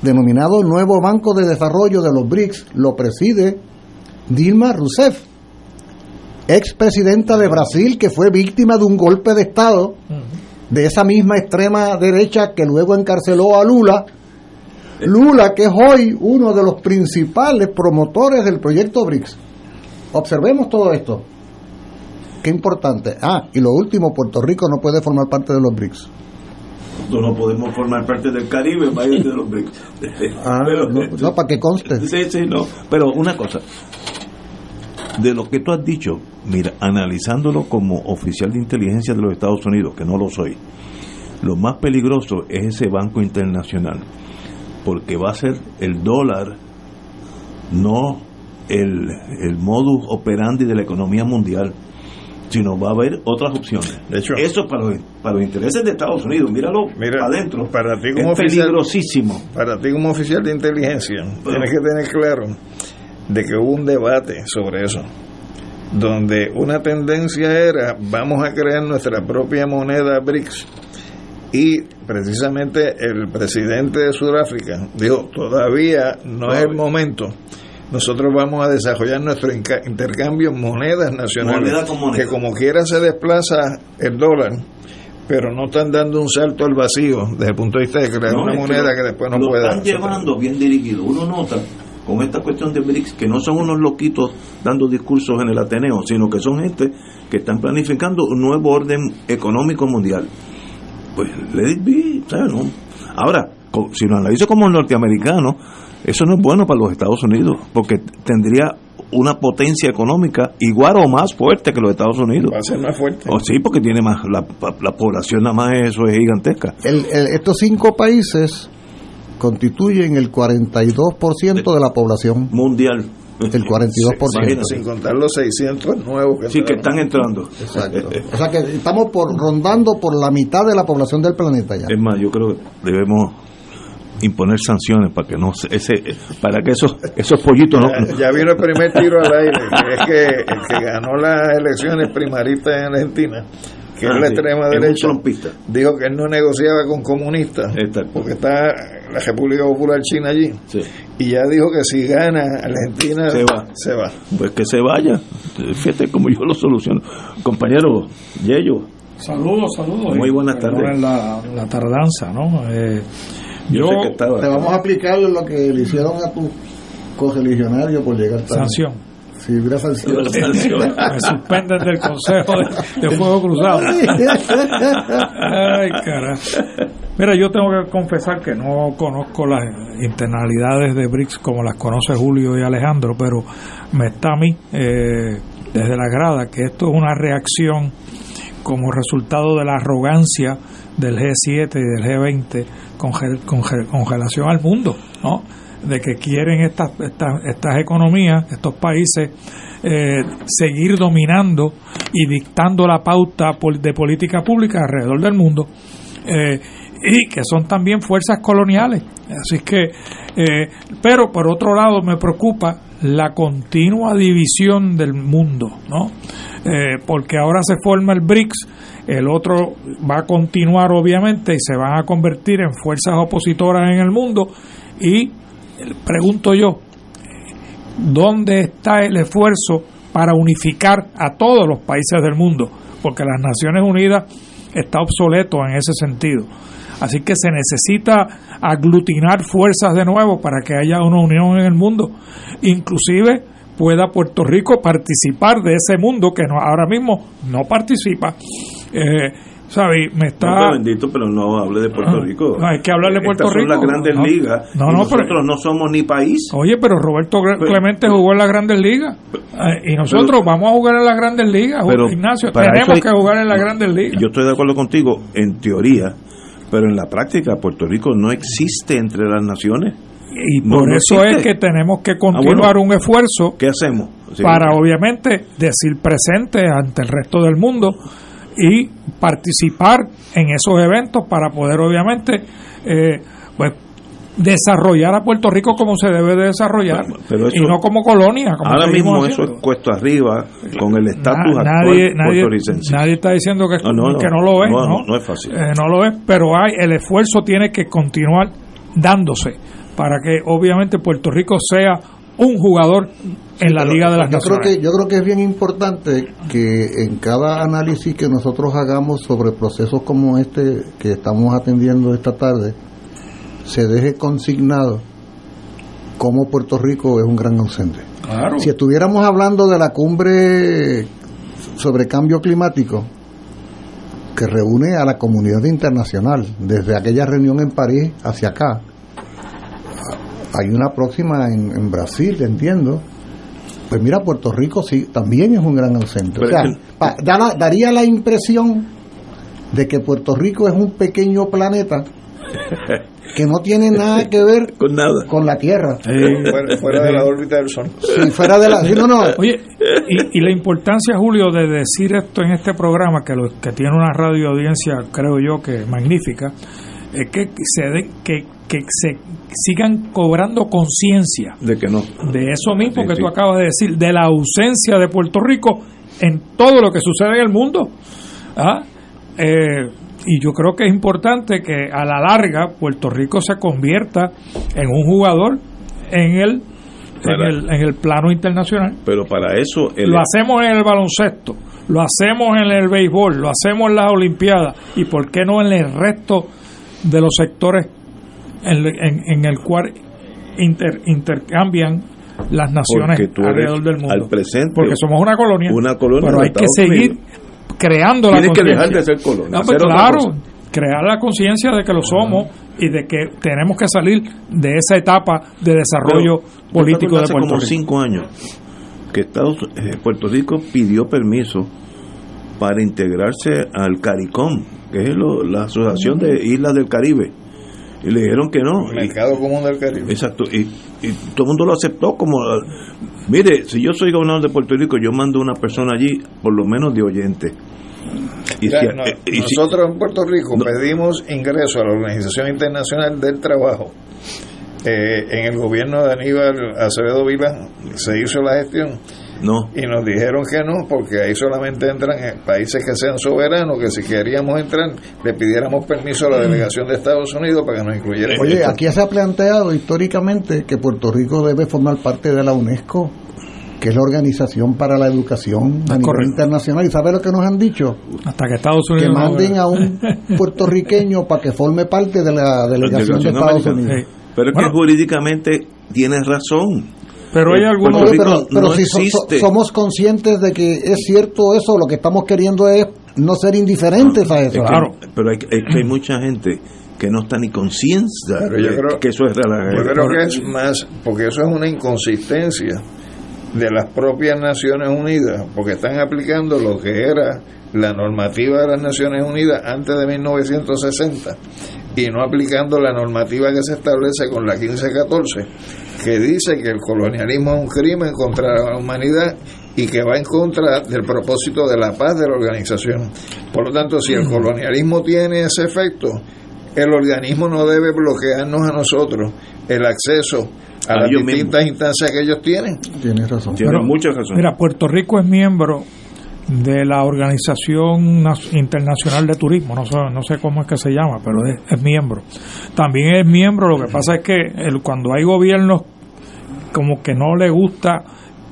denominado Nuevo Banco de Desarrollo de los BRICS lo preside Dilma Rousseff expresidenta de Brasil que fue víctima de un golpe de Estado de esa misma extrema derecha que luego encarceló a Lula. Lula, que es hoy uno de los principales promotores del proyecto BRICS. Observemos todo esto. Qué importante. Ah, y lo último, Puerto Rico no puede formar parte de los BRICS. No podemos formar parte del Caribe, vaya de los BRICS. Ah, pero, no, no, para que conste. Sí, sí, no. Pero una cosa, de lo que tú has dicho, mira, analizándolo como oficial de inteligencia de los Estados Unidos, que no lo soy, lo más peligroso es ese banco internacional, porque va a ser el dólar no el, el modus operandi de la economía mundial sino va a haber otras opciones. De hecho, eso para los, para los intereses de Estados Unidos, míralo mira, adentro. Para ti como es oficial, peligrosísimo. Para ti como oficial de inteligencia, tienes que tener claro de que hubo un debate sobre eso, donde una tendencia era vamos a crear nuestra propia moneda BRICS y precisamente el presidente de Sudáfrica dijo todavía no es el momento nosotros vamos a desarrollar nuestro intercambio en monedas nacionales, moneda con moneda. que como quiera se desplaza el dólar, pero no están dando un salto al vacío desde el punto de vista de crear No, una que moneda que, después no lo pueda. están llevando bien dirigido. Uno nota con esta cuestión de BRICS que no son unos loquitos dando discursos en el Ateneo, sino que son gente que están planificando un nuevo orden económico mundial. Pues let it be, ¿sabes? No. Ahora, si lo analizo como norteamericano, eso no es bueno para los Estados Unidos, porque tendría una potencia económica igual o más fuerte que los Estados Unidos. Va a ser más fuerte. O sí, porque tiene más, la, la población nada más eso es gigantesca. El- el- estos cinco países constituyen el 42% de la población. Mundial. El 42%. Imagínate. Sin contar los 600 nuevos que Sí, que están entrando. Exacto. O sea que estamos por, rondando por la mitad de la población del planeta ya. Es más, yo creo que debemos imponer sanciones para que no se- ese para que esos esos pollitos no Ya, ya vino el primer tiro al aire, que es que el que ganó las elecciones primaristas en Argentina, que Ah, es la sí, extrema es un derecha, dijo que él no negociaba con comunistas, porque está la República Popular China allí, Sí. y ya dijo que si gana Argentina Se va. se va. pues que se vaya fíjate como yo lo soluciono compañero Yello Saludos, saludos. Muy buenas tardes. La, la tardanza, ¿no? Eh, yo, yo, sé que estaba Te vamos a aplicar lo que le hicieron a tu correligionario por llegar tarde. sanción. Sí, hubiera sanción. Me suspenden del Consejo de, de Fuego Cruzado. Ay, cara. Mira, yo tengo que confesar que no conozco las internalidades de BRICS como las conoce Julio y Alejandro, pero me está a mí, eh, desde la grada, que esto es una reacción como resultado de la arrogancia del G7 y del G20 con, con con relación al mundo, ¿no? De que quieren estas, estas, estas economías, estos países, eh, seguir dominando y dictando la pauta de política pública alrededor del mundo. Eh, y que son también fuerzas coloniales. Así que, eh, pero por otro lado me preocupa la continua división del mundo, ¿no? Porque ahora se forma el BRICS, el otro va a continuar obviamente y se van a convertir en fuerzas opositoras en el mundo y pregunto yo, ¿dónde está el esfuerzo para unificar a todos los países del mundo? Porque las Naciones Unidas está obsoleto en ese sentido. Así que se necesita aglutinar fuerzas de nuevo para que haya una unión en el mundo. Inclusive pueda Puerto Rico participar de ese mundo que ahora mismo no participa. Eh, ¿sabe? Me está... Pero bendito, pero no hable de Puerto Ah, Rico. no, hay que hablar de Puerto Estas son Rico. las grandes No, ligas. no, no, nosotros pero- no somos ni país. Oye, pero Roberto Pero- Clemente jugó en las grandes ligas. Eh, y nosotros vamos a jugar en las grandes ligas, Pero Ignacio. Tenemos hay- que jugar en las grandes ligas. Yo estoy de acuerdo contigo, en teoría, pero en la práctica Puerto Rico no existe entre las naciones. y por no eso es que tenemos que continuar un esfuerzo ¿Qué hacemos? Sí. para, obviamente, decir presente ante el resto del mundo y participar en esos eventos para poder, obviamente, eh, pues desarrollar a Puerto Rico como se debe de desarrollar Pero eso- y no como colonia. Como Ahora mismo eso es cuesto arriba con el estatus Na- actual nadie, nadie, puertorricense. nadie está diciendo que, No, no, que no lo es, no es fácil. Eh, no lo es, pero hay el esfuerzo tiene que continuar dándose para que obviamente Puerto Rico sea un jugador en la Liga de las yo creo que yo creo que es bien importante que en cada análisis que nosotros hagamos sobre procesos como este que estamos atendiendo esta tarde se deje consignado cómo Puerto Rico es un gran ausente. Claro. Si estuviéramos hablando de la cumbre sobre cambio climático que reúne a la comunidad internacional desde aquella reunión en París hacia acá, hay una próxima en, en Brasil, entiendo. Pues mira, Puerto Rico sí también es un gran ausente. O sea, es que- pa- da la- daría la impresión de que Puerto Rico es un pequeño planeta que no tiene nada que ver con nada con la Tierra. fuera, de la órbita del Sol. Sí, fuera de la. no, no. Oye, y, la importancia, Julio, de decir esto en este programa, que, lo, que tiene una radio audiencia, creo yo, que magnífica, es que se de, que, que se sigan cobrando conciencia de que no de eso mismo que tú acabas de decir de la ausencia de Puerto Rico en todo lo que sucede en el mundo ¿Ah? Eh, y yo creo que es importante que a la larga Puerto Rico se convierta en un jugador en el, en el, plano internacional. Pero para eso... Lo hacemos en el baloncesto, lo hacemos en el béisbol, lo hacemos en las Olimpiadas y por qué no en el resto de los sectores en, el cual intercambian las naciones alrededor del mundo. Al presente, porque somos una colonia, una colonia pero hay que seguir creando la conciencia. que dejar de ser colonia. Pues claro, crear la conciencia de que lo somos y de que tenemos que salir de esa etapa de desarrollo político de Puerto como cinco años que Estados, eh, Puerto Rico pidió permiso para integrarse al CARICOM, que es la Asociación de Islas del Caribe. Y le dijeron que no. El mercado común del Caribe. Exacto. Y, y, todo el mundo lo aceptó como Mire, si yo soy gobernador de Puerto Rico, yo mando una persona allí, por lo menos de oyente. Y eh, nosotros en Puerto Rico pedimos ingreso a la Organización Internacional del Trabajo. Eh, en el gobierno de Aníbal Acevedo Vila se hizo la gestión. No. Y nos dijeron que no, porque ahí solamente entran países que sean soberanos, que si queríamos entrar, le pidiéramos permiso a la delegación de Estados Unidos para que nos incluyeran. Oye, aquí se ha planteado históricamente que Puerto Rico debe formar parte de la UNESCO que es la Organización para la Educación a nivel internacional. ¿Y sabe lo que nos han dicho? Hasta que Estados Unidos. Que manden a un puertorriqueño para que forme parte de la delegación de Estados Unidos. Pero es que jurídicamente tiene razón. Pero hay algunos. Pero, si somos conscientes de que es cierto eso, lo que estamos queriendo es no ser indiferentes a eso. claro. pero hay, que hay mucha gente que no está ni conciencia que eso es la, Yo creo que es más, porque eso es una inconsistencia de las propias Naciones Unidas, porque están aplicando lo que era la normativa de las Naciones Unidas antes de 1960 y no aplicando la normativa que se establece con la 1514, que dice que el colonialismo es un crimen contra la humanidad y que va en contra del propósito de la paz de la organización. Por lo tanto, si el colonialismo tiene ese efecto, el organismo no debe bloquearnos a nosotros el acceso a, las distintas instancias que ellos tienen. Tienes razón. Tienen mucha razón. Mira, Puerto Rico es miembro de la Organización Internacional de Turismo, no sé, no sé cómo es que se llama, pero es, miembro. También es miembro, lo que pasa es que el, cuando hay gobiernos como que no le gusta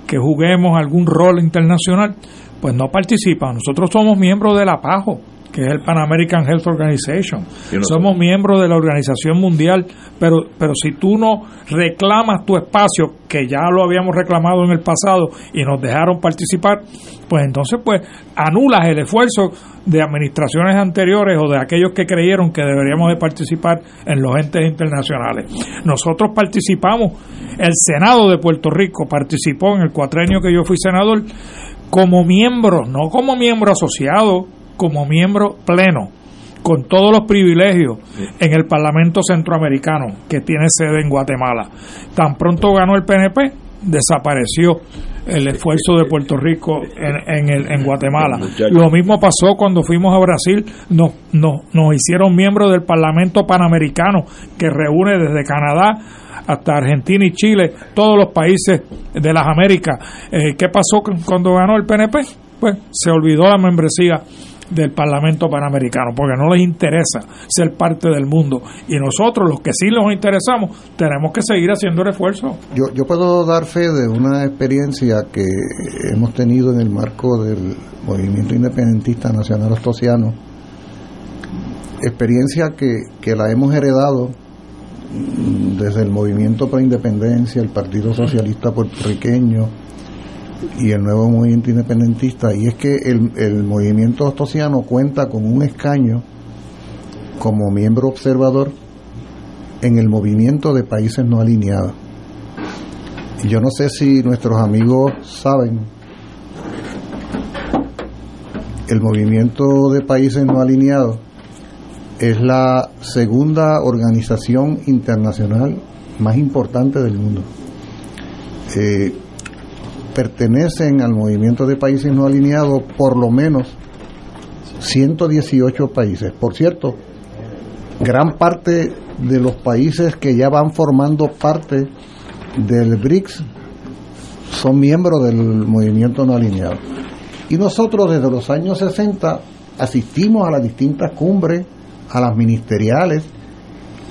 que juguemos algún rol internacional, pues no participa. Nosotros somos miembros de la PAJO, que es el Pan American Health Organization. Somos miembros de la Organización Mundial, pero, pero si tú no reclamas tu espacio, que ya lo habíamos reclamado en el pasado y nos dejaron participar, pues entonces pues anulas el esfuerzo de administraciones anteriores o de aquellos que creyeron que deberíamos de participar en los entes internacionales. Nosotros participamos, el Senado de Puerto Rico participó en el cuatrenio que yo fui senador como miembro, no como miembro asociado, como miembro pleno, con todos los privilegios en el Parlamento Centroamericano, que tiene sede en Guatemala. Tan pronto ganó el PNP, desapareció el esfuerzo de Puerto Rico en, en, en Guatemala. Lo mismo pasó cuando fuimos a Brasil, nos, nos, nos hicieron miembros del Parlamento Panamericano, que reúne desde Canadá hasta Argentina y Chile, todos los países de las Américas. Eh, ¿Qué pasó cuando ganó el PNP? Pues se olvidó la membresía del Parlamento Panamericano, porque no les interesa ser parte del mundo. Y nosotros, los que sí nos interesamos, tenemos que seguir haciendo el esfuerzo. Yo, yo puedo dar fe de una experiencia que hemos tenido en el marco del movimiento independentista nacional ostosiano, experiencia que, que la hemos heredado desde el movimiento para independencia, el Partido Socialista Puertorriqueño, y el nuevo movimiento independentista, y es que el, movimiento ostosiano cuenta con un escaño como miembro observador en el movimiento de países no alineados. Y yo no sé si nuestros amigos saben, el movimiento de países no alineados es la segunda organización internacional más importante del mundo. Eh, pertenecen al movimiento de países no alineados por lo menos 118 países. Por cierto, gran parte de los países que ya van formando parte del BRICS son miembros del movimiento no alineado. Y nosotros desde los años 60 asistimos a las distintas cumbres, a las ministeriales,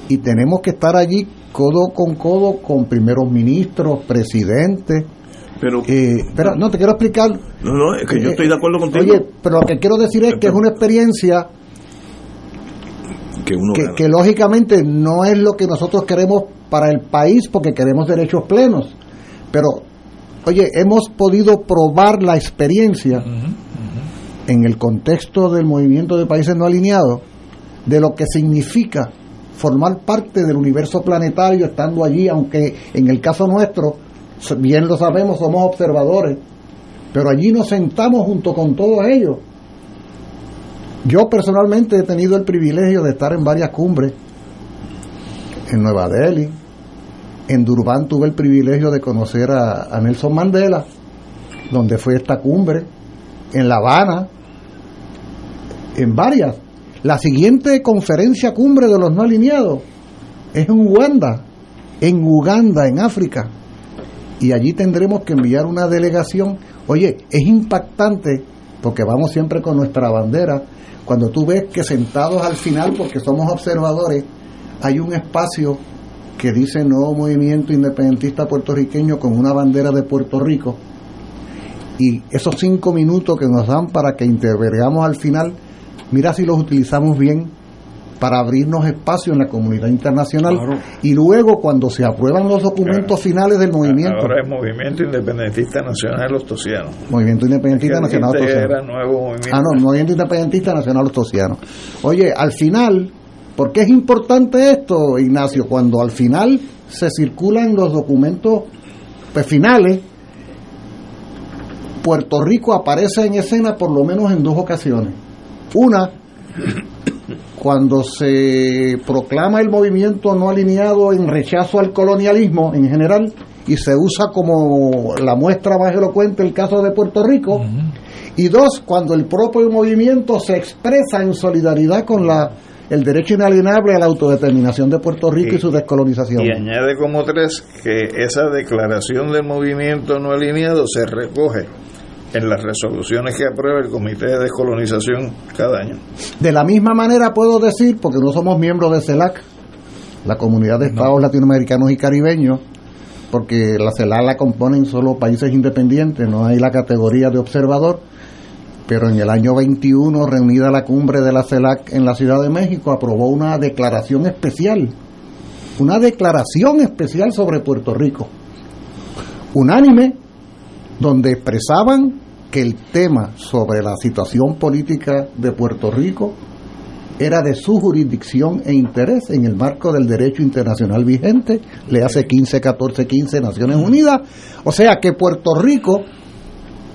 y tenemos que estar allí codo con codo con primeros ministros, presidentes. Pero, eh, espera, no te quiero explicar. No, no, es que yo estoy de acuerdo contigo. Oye, pero lo que quiero decir es que es una experiencia que, uno que lógicamente no es lo que nosotros queremos para el país porque queremos derechos plenos. Pero, oye, hemos podido probar la experiencia en el contexto del movimiento de países no alineados de lo que significa formar parte del universo planetario estando allí, aunque en el caso nuestro, bien lo sabemos, somos observadores, pero allí nos sentamos junto con todos ellos. Yo personalmente he tenido el privilegio de estar en varias cumbres, en Nueva Delhi, en Durban tuve el privilegio de conocer a, a Nelson Mandela, donde fue esta cumbre, en La Habana, en varias. La siguiente conferencia cumbre de los no alineados es en Uganda, en Uganda, en África. Y allí tendremos que enviar una delegación. Oye, es impactante porque vamos siempre con nuestra bandera. Cuando tú ves que sentados al final, porque somos observadores, hay un espacio que dice Nuevo Movimiento Independentista Puertorriqueño con una bandera de Puerto Rico. Y esos cinco minutos que nos dan para que intervergamos al final, mira si los utilizamos bien para abrirnos espacio en la comunidad internacional Claro. y luego cuando se aprueban los documentos finales del movimiento Ahora es Movimiento Independentista Nacional Los Tosianos. Movimiento Independentista Que Nacional Ostosiano. Nuevo Movimiento. Ah, no, Movimiento Independentista Nacional Ostosiano. Oye, al final, ¿por qué es importante esto, Ignacio? Cuando al final se circulan los documentos pues, finales, Puerto Rico aparece en escena por lo menos en dos ocasiones. Una, cuando se proclama el movimiento no alineado en rechazo al colonialismo en general y se usa como la muestra más elocuente el caso de Puerto Rico. Y dos, cuando el propio movimiento se expresa en solidaridad con la el derecho inalienable a la autodeterminación de Puerto Rico y, su descolonización. Y añade como tres que esa declaración del movimiento no alineado se recoge en las resoluciones que aprueba el Comité de Descolonización cada año. De la misma manera puedo decir, porque no somos miembros de CELAC, la Comunidad de Estados Latinoamericanos y Caribeños, porque la CELAC la componen solo países independientes, no hay la categoría de observador, pero en el año 21, reunida la cumbre de la CELAC en la Ciudad de México, aprobó una declaración especial, una declaración especial sobre Puerto Rico, unánime, donde expresaban que el tema sobre la situación política de Puerto Rico era de su jurisdicción e interés en el marco del derecho internacional vigente, le hace 15, 14, 15 Naciones Unidas. O sea que Puerto Rico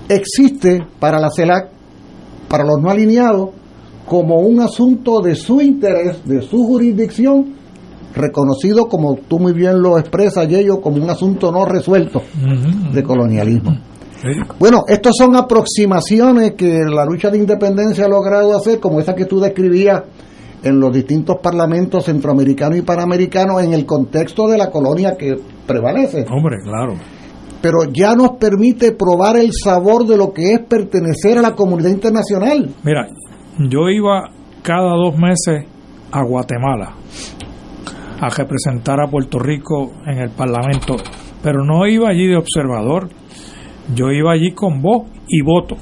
existe para la CELAC, para los no alineados, como un asunto de su interés, de su jurisdicción, reconocido como tú muy bien lo expresas, Yello, como un asunto no resuelto de colonialismo. Bueno, estas son aproximaciones que la lucha de independencia ha logrado hacer, como esa que tú describías en los distintos parlamentos centroamericanos y panamericanos en el contexto de la colonia que prevalece. Hombre, claro. Pero ya nos permite probar el sabor de lo que es pertenecer a la comunidad internacional. Mira, yo iba cada dos meses a Guatemala a representar a Puerto Rico en el Parlamento, pero no iba allí de observador, yo iba allí con voz y voto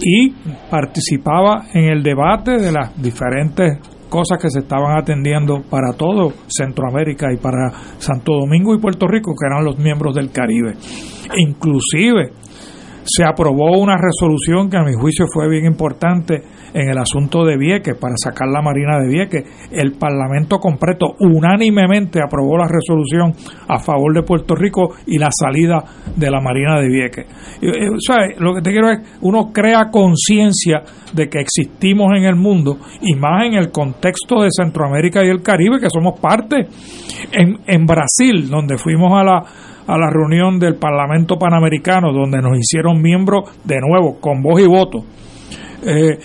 y participaba en el debate de las diferentes cosas que se estaban atendiendo para todo Centroamérica y para Santo Domingo y Puerto Rico, que eran los miembros del Caribe. Inclusive se aprobó una resolución que a mi juicio fue bien importante en el asunto de Vieques para sacar la Marina de Vieques. El Parlamento completo unánimemente aprobó la resolución a favor de Puerto Rico y la salida de la Marina de Vieques. Lo que te quiero es, uno crea conciencia de que existimos en el mundo y más en el contexto de Centroamérica y el Caribe, que somos parte. En, en Brasil, donde fuimos a la, a la reunión del Parlamento Panamericano, donde nos hicieron miembros de nuevo, con voz y voto. Eh,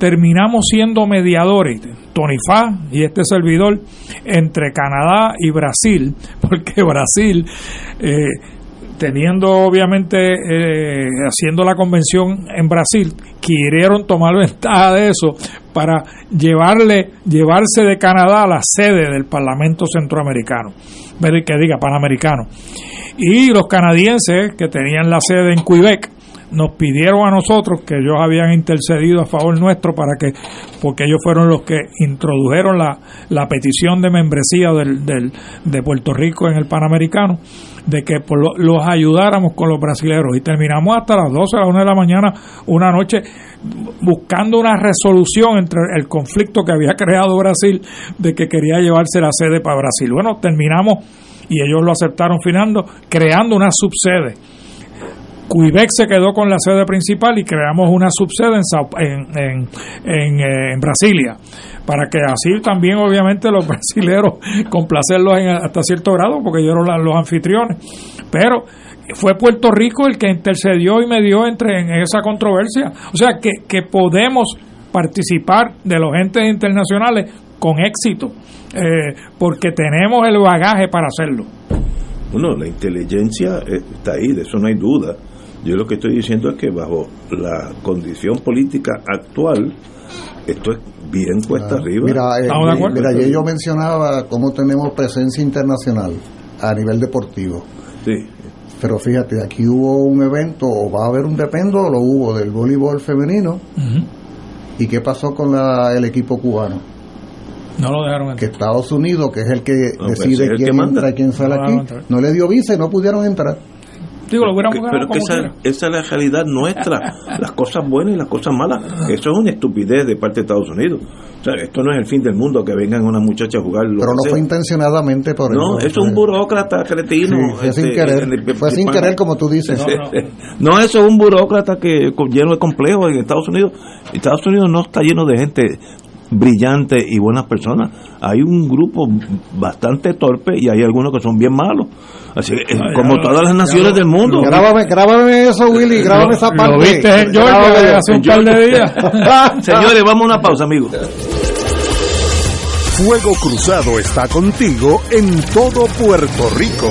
terminamos siendo mediadores, Tony Fa y este servidor, entre Canadá y Brasil, porque Brasil, eh, teniendo obviamente, eh, haciendo la convención en Brasil, quisieron tomar ventaja de eso para llevarle, llevarse de Canadá a la sede del Parlamento Centroamericano, que diga Panamericano. Y los canadienses que tenían la sede en Quebec, nos pidieron a nosotros que ellos habían intercedido a favor nuestro para que, porque ellos fueron los que introdujeron la, la petición de membresía del, del, de Puerto Rico en el Panamericano, de que los ayudáramos con los brasileños. Y terminamos hasta las 12 a las 1 de la mañana, una noche, buscando una resolución entre el conflicto que había creado Brasil de que quería llevarse la sede para Brasil. Bueno, terminamos y ellos lo aceptaron finando, creando una subsede Quebec se quedó con la sede principal y creamos una subsede en, en, eh, Brasilia, para que así también obviamente los brasileros complacerlos hasta cierto grado, porque ellos eran los anfitriones. Pero fue Puerto Rico el que intercedió y medió entre en esa controversia. O sea que, podemos participar de los entes internacionales con éxito, eh, porque tenemos el bagaje para hacerlo. Bueno, la inteligencia está ahí, de eso no hay duda. Yo lo que estoy diciendo es que bajo la condición política actual, esto es bien cuesta arriba. Mira, eh, mira yo mencionaba cómo tenemos presencia internacional a nivel deportivo. Sí. Pero fíjate, aquí hubo un evento, o va a haber un dependo, lo hubo del voleibol femenino. ¿Y qué pasó con la, el equipo cubano? No lo dejaron entrar. Que Estados Unidos, que es el que pues, decide quién entra y quién sale aquí, no le dio visa y no pudieron entrar pero que esa, esa, es la realidad nuestra, las cosas buenas y las cosas malas. Eso es una estupidez de parte de Estados Unidos. O sea, esto no es el fin del mundo que vengan una muchacha a jugar. pero no fue intencionadamente por No, eso es un burócrata cretino. fue sin este, querer, fue sin querer como tú dices. No, eso es un burócrata que lleno de complejos en Estados Unidos. Estados Unidos no está lleno de gente brillante y buenas personas. Hay un grupo bastante torpe y hay algunos que son bien malos. Así que, como todas las naciones del mundo. Grábame, grábame eso, Willy, grábame esa parte. Lo viste en Georgia hace un par de días. Señores, vamos a una pausa, amigos. Fuego Cruzado está contigo en todo Puerto Rico.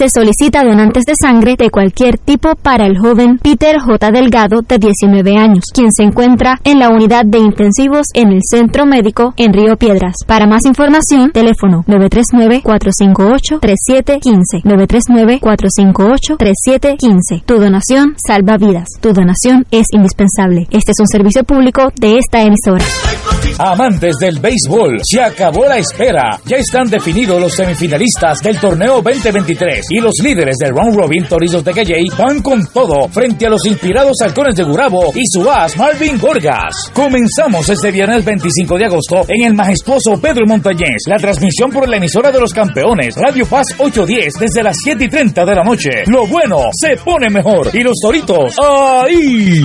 Se solicita donantes de sangre de cualquier tipo para el joven Peter J. Delgado, de 19 años, quien se encuentra en la unidad de intensivos en el Centro Médico en Río Piedras. Para más información, teléfono 939-458-3715. 939-458-3715. Tu donación salva vidas. Tu donación es indispensable. Este es un servicio público de esta emisora. Amantes del béisbol, se acabó la espera. Ya están definidos los semifinalistas del torneo 2023 y los líderes del round robin Torizos de Calle van con todo frente a los inspirados halcones de Gurabo y su as Marvin Gorgas. Comenzamos este viernes 25 de agosto en el majestuoso Pedro Montañez. La transmisión por la emisora de los campeones Radio Paz 810 desde las 7 y 30 de la noche. Lo bueno se pone mejor y los toritos ahí.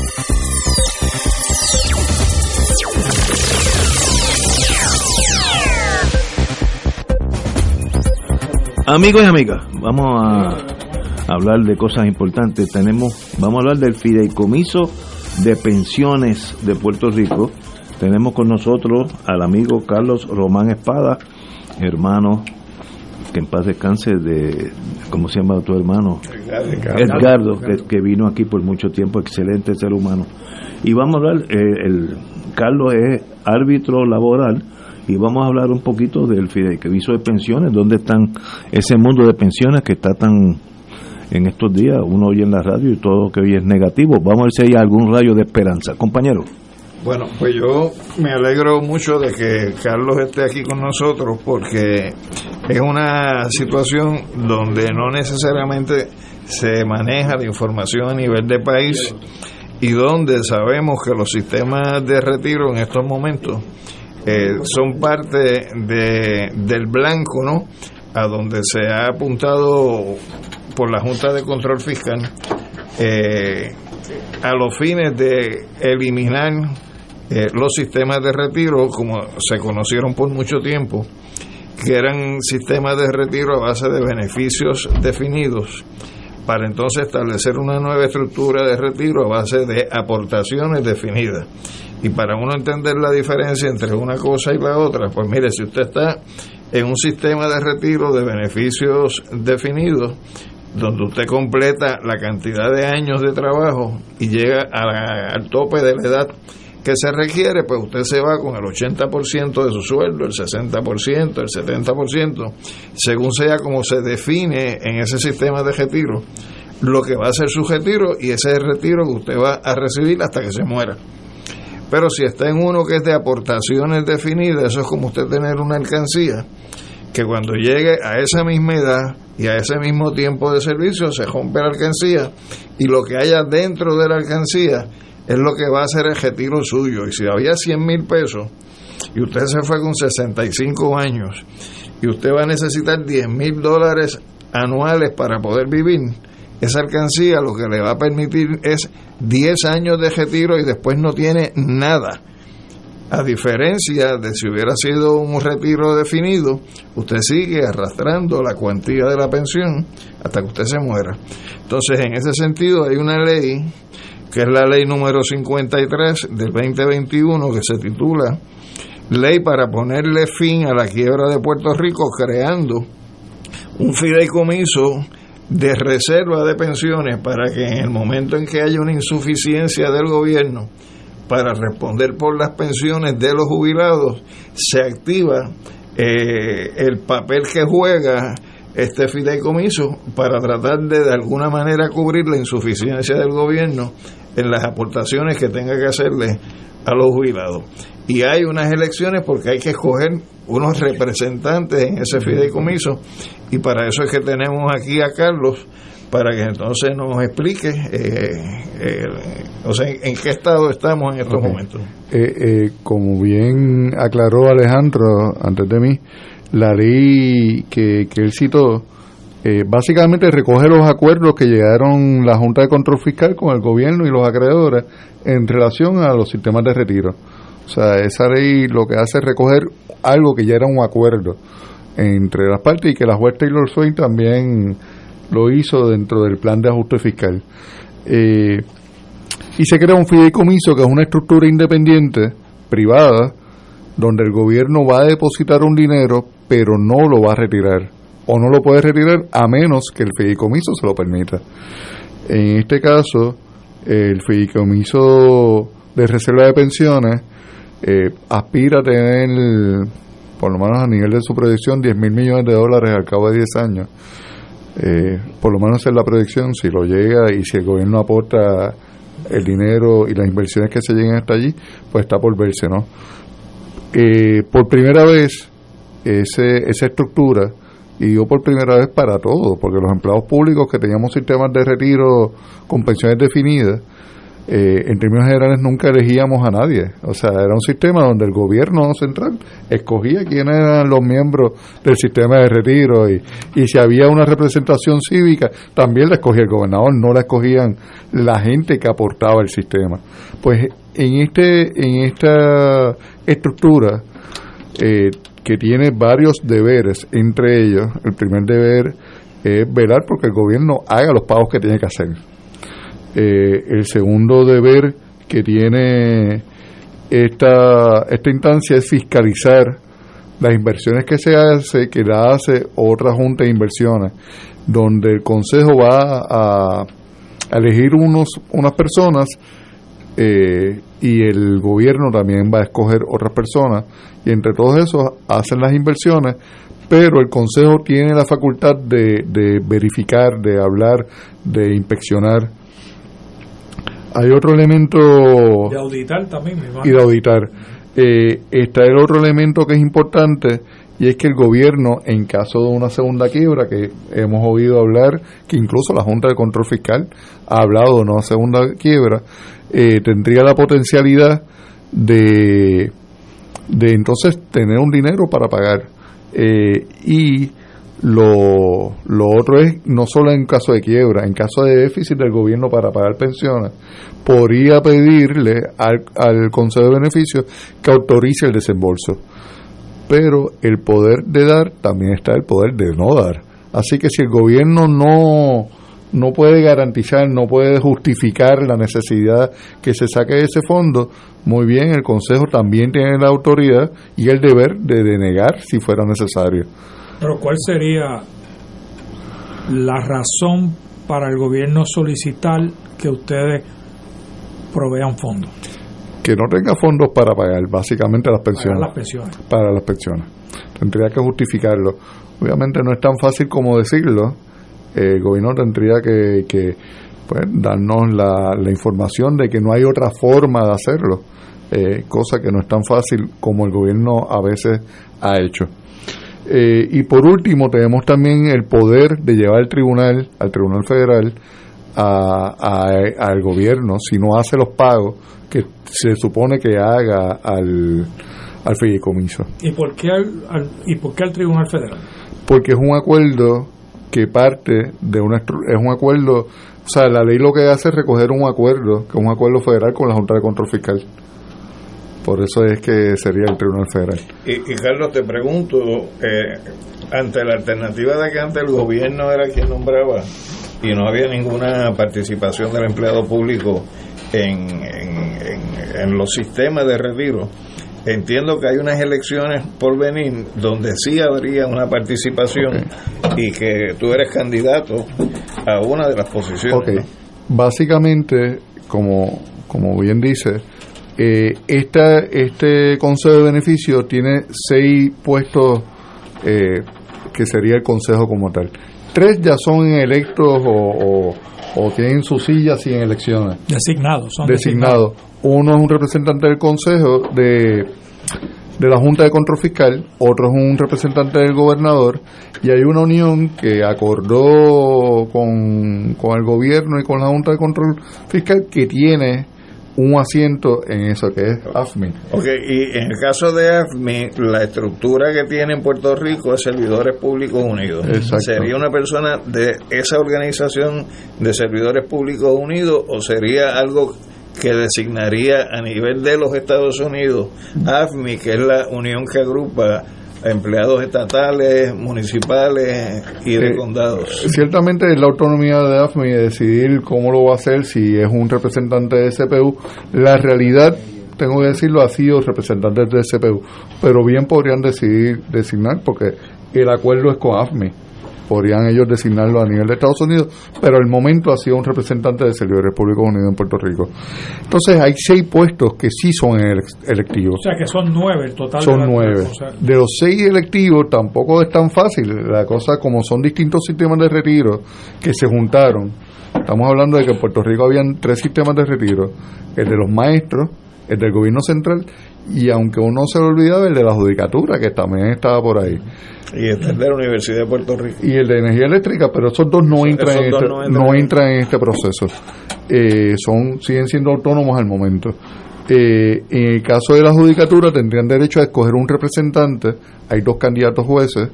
Amigos y amigas, vamos a hablar de cosas importantes. Tenemos, vamos a hablar del fideicomiso de pensiones de Puerto Rico. Tenemos con nosotros al amigo Carlos Román Espada, hermano que en paz descanse de, ¿cómo se llama tu hermano? Edgardo, que, que, vino aquí por mucho tiempo, excelente ser humano. Y vamos a hablar, eh, el Carlos es árbitro laboral y vamos a hablar un poquito del fideicomiso de pensiones, dónde están ese mundo de pensiones que está tan en estos días, uno oye en la radio y todo lo que hoy es negativo. Vamos a ver si hay algún rayo de esperanza. Compañero. Bueno, pues yo me alegro mucho de que Carlos esté aquí con nosotros porque es una situación donde no necesariamente se maneja la información a nivel de país y donde sabemos que los sistemas de retiro en estos momentos eh, son parte de, del blanco, ¿no? A donde se ha apuntado por la Junta de Control Fiscal eh, a los fines de eliminar eh, los sistemas de retiro como se conocieron por mucho tiempo, que eran sistemas de retiro a base de beneficios definidos para entonces establecer una nueva estructura de retiro a base de aportaciones definidas. Y para uno entender la diferencia entre una cosa y la otra, pues mire, si usted está en un sistema de retiro de beneficios definidos, donde usted completa la cantidad de años de trabajo y llega al tope de la edad que se requiere, pues usted se va con el 80% de su sueldo, el 60%, el 70%, según sea como se define en ese sistema de retiro, lo que va a ser su retiro y ese retiro que usted va a recibir hasta que se muera. Pero si está en uno que es de aportaciones definidas, eso es como usted tener una alcancía, que cuando llegue a esa misma edad y a ese mismo tiempo de servicio se rompe la alcancía y lo que haya dentro de la alcancía es lo que va a ser el retiro suyo. Y si había 100 mil pesos y usted se fue con 65 años y usted va a necesitar 10 mil dólares anuales para poder vivir, esa alcancía lo que le va a permitir es 10 años de retiro y después no tiene nada. A diferencia de si hubiera sido un retiro definido, usted sigue arrastrando la cuantía de la pensión hasta que usted se muera. Entonces, en ese sentido, hay una ley, que es la ley número 53 del 2021, que se titula Ley para ponerle fin a la quiebra de Puerto Rico, creando un fideicomiso de reserva de pensiones para que en el momento en que haya una insuficiencia del gobierno para responder por las pensiones de los jubilados, se activa eh, el papel que juega este fideicomiso para tratar de de alguna manera cubrir la insuficiencia del gobierno en las aportaciones que tenga que hacerle a los jubilados. Y hay unas elecciones porque hay que escoger unos representantes en ese fideicomiso y para eso es que tenemos aquí a Carlos para que entonces nos explique eh, eh, o sea, en qué estado estamos en estos momentos. Eh, como bien aclaró Alejandro antes de mí, la ley que, que él citó básicamente recoge los acuerdos que llegaron la Junta de Control Fiscal con el gobierno y los acreedores en relación a los sistemas de retiro. O sea, esa ley lo que hace es recoger algo que ya era un acuerdo entre las partes y que la juez Taylor Swain también lo hizo dentro del plan de ajuste fiscal. Eh, y se crea un fideicomiso que es una estructura independiente, privada, donde el gobierno va a depositar un dinero, pero no lo va a retirar. O no lo puede retirar a menos que el fideicomiso se lo permita. En este caso, el fideicomiso de reserva de pensiones eh, aspira a tener, por lo menos a nivel de su proyección, 10 mil millones de dólares al cabo de 10 años. Eh, por lo menos es la proyección, si lo llega y si el gobierno aporta el dinero y las inversiones que se lleguen hasta allí, pues está por verse, ¿no? Eh, por primera vez, ese, esa estructura, y digo por primera vez para todos, porque los empleados públicos que teníamos sistemas de retiro con pensiones definidas, eh, en términos generales nunca elegíamos a nadie. O sea, era un sistema donde el gobierno central escogía quiénes eran los miembros del sistema de retiro y, y si había una representación cívica, también la escogía el gobernador, no la escogían la gente que aportaba el sistema. Pues en, este, en esta estructura, eh, que tiene varios deberes, entre ellos, el primer deber es velar porque el gobierno haga los pagos que tiene que hacer eh, el segundo deber que tiene esta, esta instancia es fiscalizar las inversiones que se hace, que la hace otra junta de inversiones, donde el Consejo va a, elegir unos, unas personas eh, y el gobierno también va a escoger otras personas y entre todos esos hacen las inversiones pero el Consejo tiene la facultad de, de verificar, de hablar, de inspeccionar hay otro elemento... De auditar también, Y de auditar. Eh, está el otro elemento que es importante y es que el gobierno, en caso de una segunda quiebra, que hemos oído hablar, que incluso la Junta de Control Fiscal ha hablado de una segunda quiebra, eh, tendría la potencialidad de, de entonces tener un dinero para pagar. Eh, y lo, lo otro es, no solo en caso de quiebra, en caso de déficit del gobierno para pagar pensiones, podría pedirle al, al Consejo de Beneficios que autorice el desembolso. Pero el poder de dar también está el poder de no dar. Así que si el gobierno no, no puede garantizar, no puede justificar la necesidad que se saque de ese fondo, muy bien, el Consejo también tiene la autoridad y el deber de denegar si fuera necesario. Pero ¿cuál sería la razón para el gobierno solicitar que ustedes provean fondos? Que no tenga fondos para pagar básicamente las pensiones. Para las pensiones. Para las pensiones. Tendría que justificarlo. Obviamente no es tan fácil como decirlo. El gobierno tendría que, que pues, darnos la, la, información de que no hay otra forma de hacerlo. Eh, cosa que no es tan fácil como el gobierno a veces ha hecho. Eh, y por último, tenemos también el poder de llevar al tribunal, al Tribunal Federal, al gobierno, si no hace los pagos que se supone que haga al, al fideicomiso. ¿Y por, qué al, ¿Y por qué al Tribunal Federal? Porque es un acuerdo que parte de una. Es un acuerdo. O sea, la ley lo que hace es recoger un acuerdo, que es un acuerdo federal con la Junta de Control Fiscal. Por eso es que sería el Tribunal Federal. Y, Carlos, te pregunto, eh, ante la alternativa de que antes el gobierno era quien nombraba y no había ninguna participación del empleado público en, en, los sistemas de retiro, entiendo que hay unas elecciones por venir donde sí habría una participación y que tú eres candidato a una de las posiciones. Básicamente, como, como bien dice, eh, esta, este Consejo de Beneficios tiene seis puestos eh, que sería el Consejo como tal. Tres ya son electos o, o tienen sus sillas sin elecciones. Designados, son designados. Uno es un representante del Consejo de, de la Junta de Control Fiscal, otro es un representante del gobernador, y hay una unión que acordó con, con el gobierno y con la Junta de Control Fiscal que tiene un asiento en eso que es AFMI. Ok, y en el caso de AFMI, la estructura que tiene en Puerto Rico es Servidores Públicos Unidos. ¿Sería una persona de esa organización de Servidores Públicos Unidos o sería algo que designaría a nivel de los Estados Unidos AFMI, que es la unión que agrupa empleados estatales, municipales y de condados. Ciertamente es la autonomía de AFMI de decidir cómo lo va a hacer, si es un representante de CPU. La realidad, tengo que decirlo, ha sido representantes de CPU, pero bien podrían decidir designar porque el acuerdo es con AFMI podrían ellos designarlo a nivel de Estados Unidos, pero al momento ha sido un representante de servidores públicos unidos en Puerto Rico. Entonces hay seis puestos que sí son electivos. O sea que son nueve el total. Son nueve. De los seis electivos tampoco es tan fácil. La cosa, como son distintos sistemas de retiro que se juntaron, estamos hablando de que en Puerto Rico habían tres sistemas de retiro, el de los maestros, el del gobierno central y aunque uno se lo olvidaba el de la judicatura que también estaba por ahí y el de la Universidad de Puerto Rico. Y el de energía eléctrica, pero esos dos no, entran, en este, no, entran, en este proceso. Eh, son Siguen siendo autónomos al momento. Eh, en el caso de la judicatura tendrían derecho a escoger un representante. Hay dos candidatos jueces.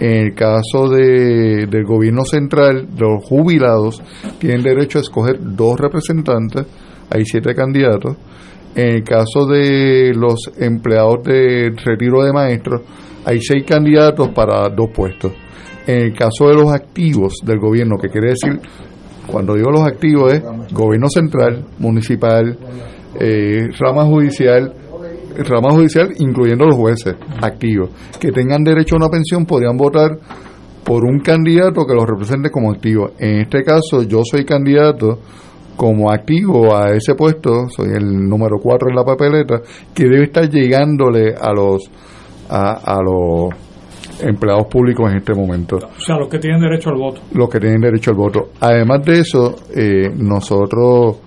En el caso de, del gobierno central, los jubilados tienen derecho a escoger dos representantes. Hay siete candidatos. En el caso de los empleados de retiro de maestros, hay seis candidatos para dos puestos. En el caso de los activos del gobierno, que quiere decir, cuando digo los activos es gobierno central, municipal, eh, rama judicial, rama judicial incluyendo los jueces activos, que tengan derecho a una pensión, podrían votar por un candidato que los represente como activo. En este caso, yo soy candidato como activo a ese puesto, soy el número cuatro en la papeleta, que debe estar llegándole a los a, los empleados públicos en este momento. O sea, los que tienen derecho al voto. Los que tienen derecho al voto. Además de eso, eh, nosotros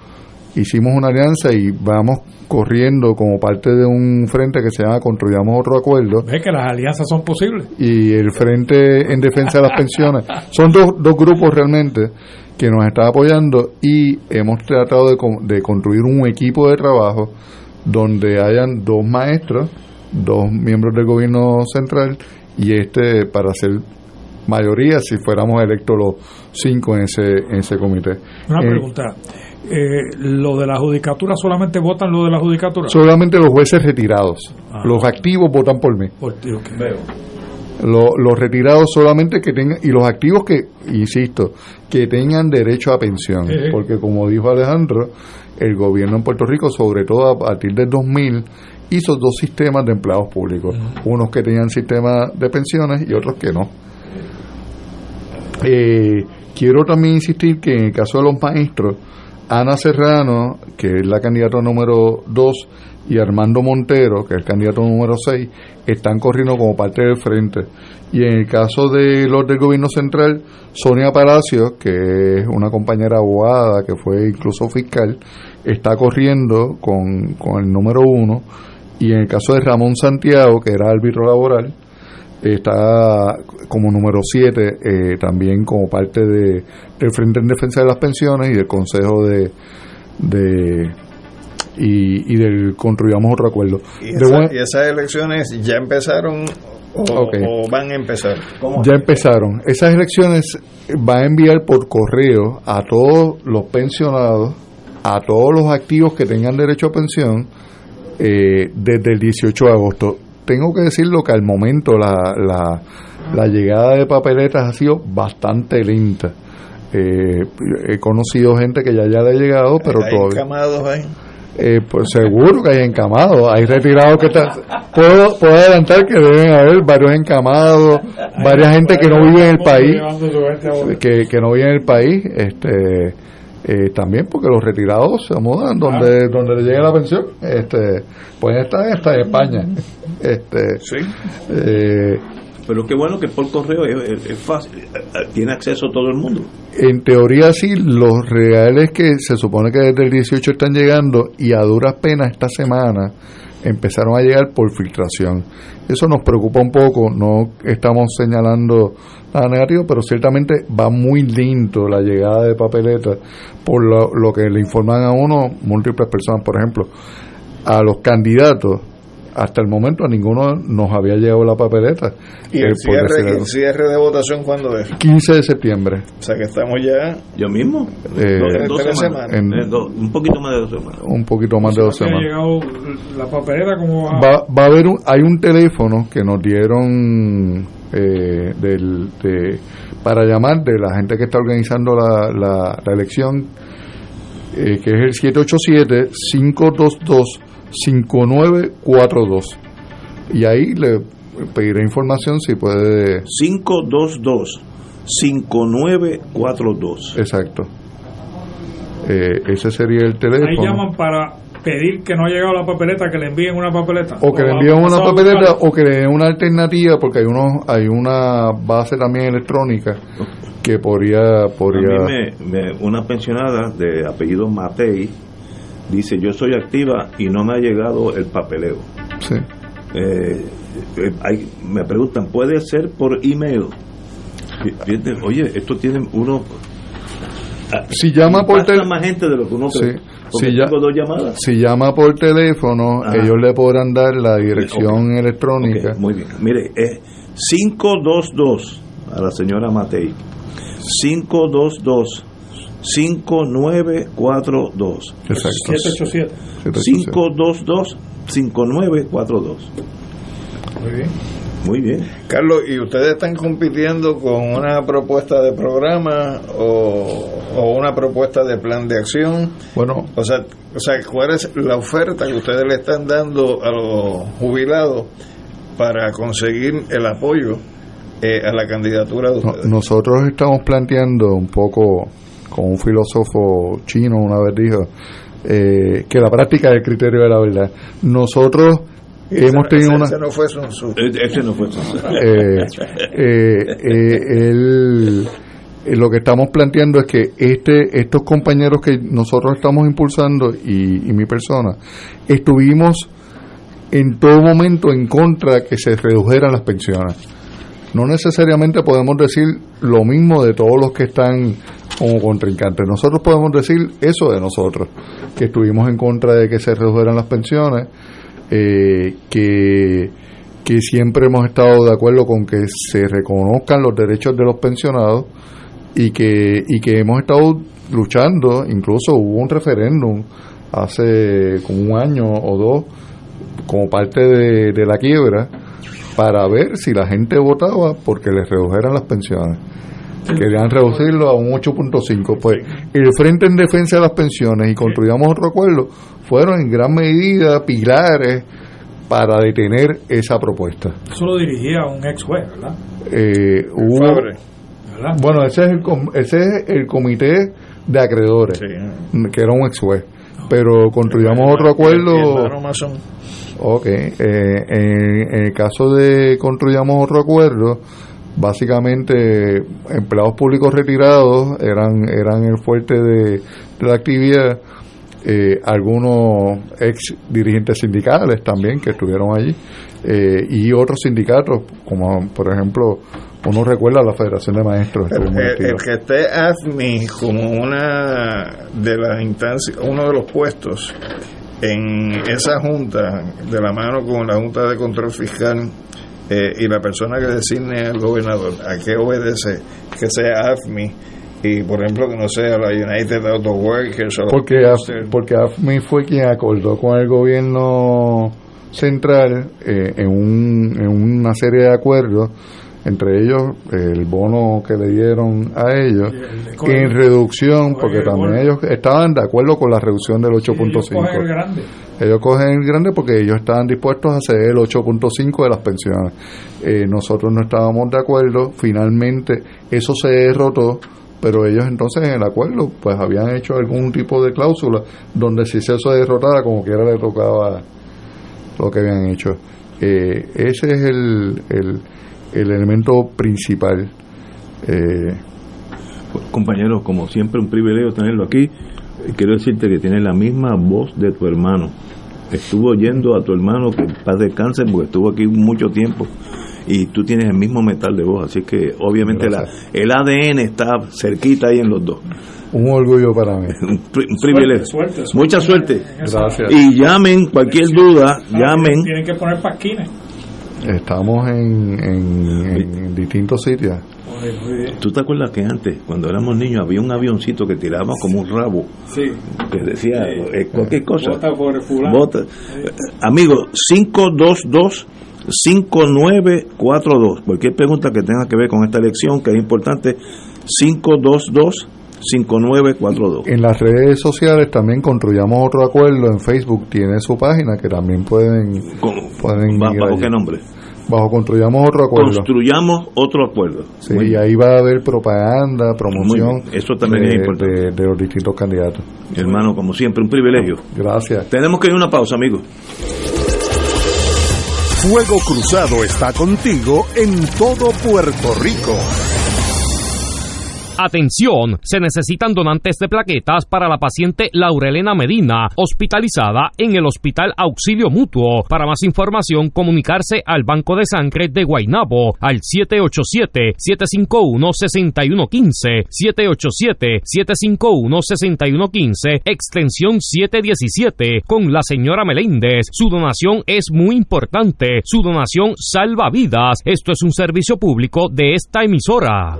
hicimos una alianza y vamos corriendo como parte de un frente que se llama Construyamos Otro Acuerdo. Ve que las alianzas son posibles. Y el Frente en Defensa de las Pensiones. Son dos, dos grupos realmente que nos están apoyando y hemos tratado de, de construir un equipo de trabajo donde hayan dos maestros dos miembros del gobierno central y este para ser mayoría si fuéramos electos los cinco en ese, en ese comité. Una eh, pregunta. Eh, ¿Lo de la judicatura solamente votan lo de la judicatura? Solamente los jueces retirados. Ah. Los activos votan por mí. Por ti, Veo. Los retirados solamente que tengan, y los activos que, insisto, que tengan derecho a pensión. Porque como dijo Alejandro, el gobierno en Puerto Rico, sobre todo a partir del 2000, hizo dos sistemas de empleados públicos, unos que tenían sistemas de pensiones y otros que no. Eh, quiero también insistir que en el caso de los maestros, Ana Serrano, que es la candidata número 2, y Armando Montero, que es el candidato número 6, están corriendo como parte del frente. Y en el caso de los del gobierno central, Sonia Palacios, que es una compañera abogada, que fue incluso fiscal, está corriendo con, con el número 1 y en el caso de Ramón Santiago, que era árbitro laboral, está como número 7 eh, también como parte de, del Frente en Defensa de las Pensiones y del Consejo de, de y, del Construyamos Otro Acuerdo. ¿Y, esas elecciones ya empezaron o, van a empezar? Ya empezaron. Esas elecciones van a enviar por correo a todos los pensionados, a todos los activos que tengan derecho a pensión, eh, desde el 18 de agosto. Tengo que decirlo que al momento la, la, llegada de papeletas ha sido bastante lenta. Eh, he conocido gente que ya, ya le ha llegado, pero ¿Hay todavía. encamados ahí? Eh, pues seguro que hay encamados, hay retirados que están. Puedo, puedo adelantar que deben haber varios encamados, varias gente que no vive en el país, que, que no vive en el país, este eh, también porque los retirados se mudan donde ah. donde le llegue la pensión este pueden estar hasta en España este sí. Eh, pero qué bueno que por correo es, fácil, tiene acceso todo el mundo. En teoría sí, los reales que se supone que desde el 18 están llegando y a duras penas esta semana empezaron a llegar por filtración. Eso nos preocupa un poco, no estamos señalando negativo, pero ciertamente va muy lento la llegada de papeletas por lo que le informan a uno múltiples personas, por ejemplo, a los candidatos hasta el momento a ninguno nos había llegado la papeleta. ¿Y el, cierre, de votación cuándo es? 15 de septiembre. O sea que estamos ya... Yo mismo. Eh, dos, semanas. un poquito más de dos semanas. Un poquito más de dos semanas. Ha llegado la papeleta como... Va, va a haber un, hay un teléfono que nos dieron eh, del, de, para llamar de la gente que está organizando la, la, elección, eh, que es el 787 522 5942. Y ahí le pediré información si puede. 522 5942. Exacto. Eh, ese sería el teléfono. Ahí llaman para pedir que no ha llegado la papeleta, que le envíen una papeleta. O que le envíen una papeleta o que le den una alternativa, porque hay unos hay una base también electrónica que podría... podría... A mí me, una pensionada de apellido Matei dice yo soy activa y no me ha llegado el papeleo. Sí. Eh, eh, me preguntan, ¿puede ser por email? Oye, esto tiene uno... Ah, si llama por teléfono... más gente de lo que uno sí. Si, dos llamadas. si llama por teléfono, ellos le podrán dar la dirección electrónica. muy bien. Mire, es 522 a la señora Matei. 522 5942. Exacto. 787. 522 5942. Muy bien. Muy bien. Carlos, ¿y ustedes están compitiendo con una propuesta de programa o, una propuesta de plan de acción? Bueno, o sea, o sea, ¿cuál es la oferta que ustedes le están dando a los jubilados para conseguir el apoyo eh, a la candidatura de ustedes? nosotros estamos planteando un poco con un filósofo chino una vez dijo eh, que la práctica es el criterio de la verdad. Nosotros hemos tenido una... Ese no fue Sun Ese no fue eh, eh, lo que estamos planteando es que este estos compañeros que nosotros estamos impulsando y, mi persona estuvimos en todo momento en contra que se redujeran las pensiones. No necesariamente podemos decir lo mismo de todos los que están como contrincante. Nosotros podemos decir eso de nosotros, que estuvimos en contra de que se redujeran las pensiones, eh, que siempre hemos estado de acuerdo con que se reconozcan los derechos de los pensionados y que, y que hemos estado luchando, incluso hubo un referéndum hace como un año o dos como parte de, de la quiebra para ver si la gente votaba porque les redujeran las pensiones querían reducirlo a un 8.5. Pues el Frente en Defensa de las Pensiones y Construyamos otro acuerdo fueron en gran medida pilares para detener esa propuesta. Eso lo dirigía un ex juez, ¿verdad? Eh, Bueno, ese es, el, ese es el comité de acreedores, que era un ex juez. Pero construyamos otro acuerdo. Ok, eh, en, el caso de construyamos otro acuerdo, básicamente empleados públicos retirados eran eran el fuerte de, la actividad. Eh, algunos ex dirigentes sindicales también que estuvieron allí eh, y otros sindicatos como por ejemplo uno recuerda la Federación de Maestros el, que esté AFMI como una de las instancias uno de los puestos en esa junta de la mano con la Junta de Control Fiscal eh, y la persona que designe al gobernador, ¿a qué obedece? Que sea AFMI y, por ejemplo, que no sea la United Auto Workers. porque, porque AFMI fue quien acordó con el gobierno central eh, en, un, en una serie de acuerdos entre ellos el bono que le dieron a ellos en reducción porque también ellos estaban de acuerdo con la reducción del 8.5 ellos cogen el grande. Porque ellos estaban dispuestos a hacer el 8.5 de las pensiones. Eh, nosotros no estábamos de acuerdo finalmente eso se derrotó pero ellos entonces en el acuerdo pues habían hecho algún tipo de cláusula donde si eso se derrotaba como quiera le tocaba lo que habían hecho. Eh, ese es el el elemento principal. Eh, Compañero, como siempre, un privilegio tenerlo aquí. Quiero decirte que tienes la misma voz de tu hermano. Estuvo oyendo a tu hermano que paz descanse porque estuvo aquí mucho tiempo y tú tienes el mismo metal de voz, así que obviamente la, el ADN está cerquita ahí en los dos. Un orgullo para mí. un, privilegio. Suerte, suerte, Mucha suerte. Gracias. Y llamen, cualquier duda, llamen. Tienen que poner pasquines. Estamos en, en, en distintos sitios. ¿Tú te acuerdas que antes, cuando éramos niños, había un avioncito que tiraba como un rabo? Sí. Que decía eh, cualquier cosa. Vota por fulano. Vota. Eh, Amigo, 522 5942. Cualquier pregunta que tenga que ver con esta elección, que es importante, 522 5942. En las redes sociales también construyamos otro acuerdo. En Facebook tiene su página que también pueden, pueden ¿Ba- ir ¿Bajo allí. qué nombre? Bajo construyamos otro acuerdo. Construyamos otro acuerdo. Sí, y ahí va a haber propaganda, promoción. Eso también de, es importante. de- de los distintos candidatos. Hermano, como siempre, un privilegio. Gracias. Tenemos que ir a una pausa, amigos. Fuego Cruzado está contigo en todo Puerto Rico. Atención, se necesitan donantes de plaquetas para la paciente Laurelena Medina, hospitalizada en el Hospital Auxilio Mutuo. Para más información, comunicarse al Banco de Sangre de Guaynabo al 787-751-6115, 787-751-6115, extensión 717, con la señora Meléndez. Su donación es muy importante. Su donación salva vidas. Esto es un servicio público de esta emisora.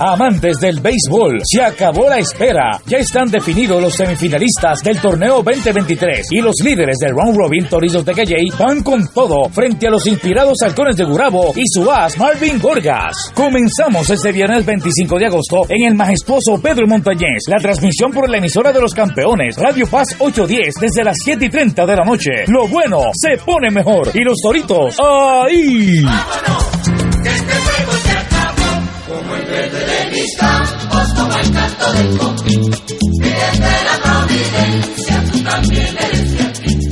Amantes del béisbol, se acabó la espera. Ya están definidos los semifinalistas del torneo 2023 y los líderes del round robin Torizos de Calley van con todo frente a los inspirados halcones de Gurabo y su as Marvin Gorgas. Comenzamos este viernes 25 de agosto en el majestuoso Pedro Montañés. La transmisión por la emisora de los campeones Radio Paz 810 desde las 7 y 30 de la noche. Lo bueno se pone mejor y los toritos ahí. Como el verde de mis campos, como el canto del coquí. Desde la providencia, tú también eres.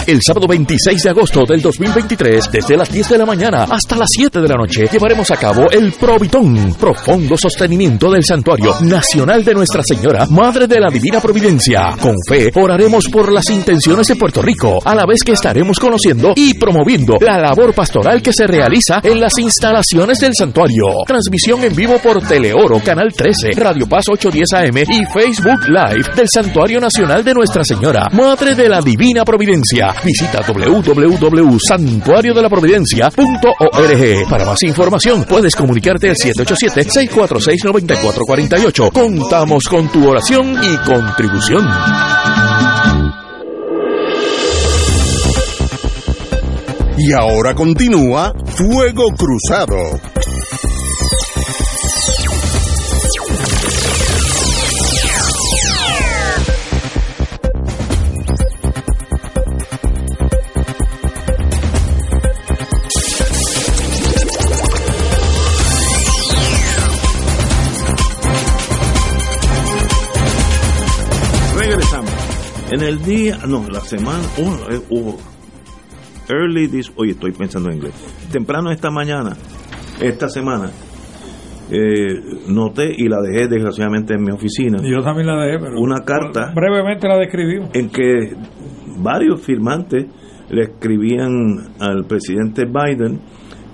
El sábado 26 de agosto del 2023, desde las 10 de la mañana hasta las 7 de la noche, llevaremos a cabo el Provitón, profundo sostenimiento del Santuario Nacional de Nuestra Señora, Madre de la Divina Providencia. Con fe, oraremos por las intenciones de Puerto Rico, a la vez que estaremos conociendo y promoviendo la labor pastoral que se realiza en las instalaciones del santuario. Transmisión en vivo por Teleoro, Canal 13, Radio Paz 810 AM y Facebook Live del Santuario Nacional de Nuestra Señora, Madre de la Divina Providencia. Visita www.santuariodelaprovidencia.org. Para más información, puedes comunicarte al 787-646-9448. Contamos con tu oración y contribución. Y ahora continúa Fuego Cruzado. En el día, no, la semana, uno, eh, hubo early this, oye, estoy pensando en inglés. Temprano esta mañana, esta semana, eh, noté y la dejé desgraciadamente en mi oficina. Yo también la dejé, pero Una carta brevemente la describimos. en que varios firmantes le escribían al presidente Biden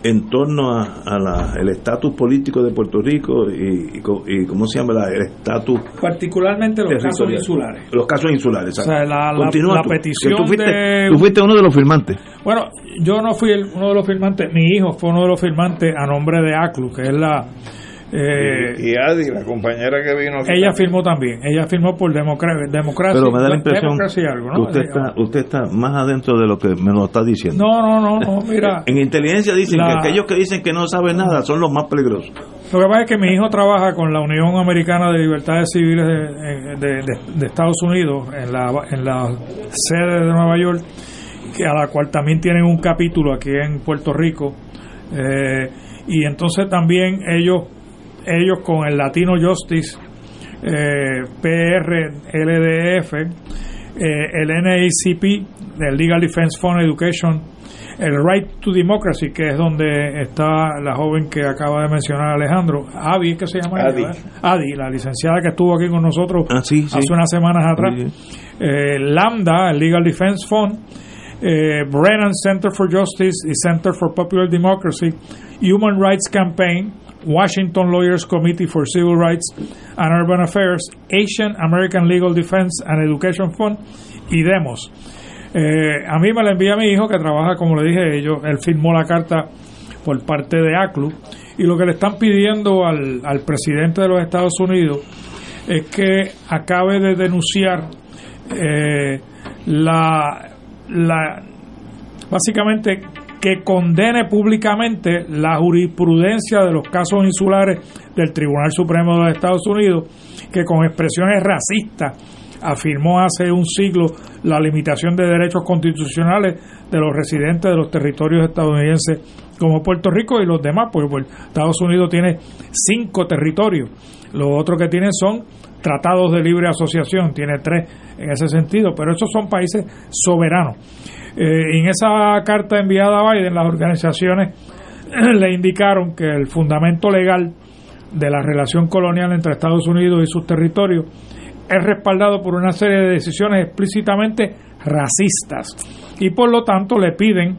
en torno a, a la- el estatus político de Puerto Rico y, y cómo se llama la- el estatus Particularmente los casos insulares. los casos insulares O sea, la- la- Continúa la tú, que petición tú fuiste, de- tú fuiste uno de los firmantes. Bueno, yo no fui el- uno de los firmantes, mi hijo fue uno de los firmantes a nombre de ACLU, que es la Eh, y, Adi, la compañera que vino aquí Ella firmó también. Ella firmó por democracia. Pero me da la impresión que usted, está, usted está más adentro de lo que me lo está diciendo. No, no, no, mira. en inteligencia dicen que aquellos que dicen que no saben nada son los más peligrosos. Lo que pasa es que mi hijo trabaja con la Unión Americana de Libertades Civiles de, de, Estados Unidos en la, en la sede de Nueva York, que a la cual también tienen un capítulo aquí en Puerto Rico. Eh, y entonces también ellos ellos con el Latino Justice, eh, PR, LDF, eh, el NACP, el Legal Defense Fund Education, el Right to Democracy, que es donde está la joven que acaba de mencionar Alejandro, Adi, que se llama? Adi. Adi, la licenciada que estuvo aquí con nosotros ah, hace unas semanas atrás. Eh, Lambda, el Legal Defense Fund, eh, Brennan Center for Justice y Center for Popular Democracy, Human Rights Campaign, Washington Lawyers Committee for Civil Rights and Urban Affairs, Asian American Legal Defense and Education Fund y Demos. Eh, a mí me la envía mi hijo que trabaja, como le dije, ellos, él firmó la carta por parte de ACLU y lo que le están pidiendo al, al presidente de los Estados Unidos es que acabe de denunciar eh, la, la básicamente que condene públicamente la jurisprudencia de los casos insulares del Tribunal Supremo de Estados Unidos, que con expresiones racistas afirmó hace un siglo la limitación de derechos constitucionales de los residentes de los territorios estadounidenses como Puerto Rico y los demás, porque pues, Estados Unidos tiene cinco territorios, los otros que tienen son tratados de libre asociación, tiene tres en ese sentido, pero esos son países soberanos. Eh, en esa carta enviada a Biden, las organizaciones le indicaron que el fundamento legal de la relación colonial entre Estados Unidos y sus territorios es respaldado por una serie de decisiones explícitamente racistas y por lo tanto le piden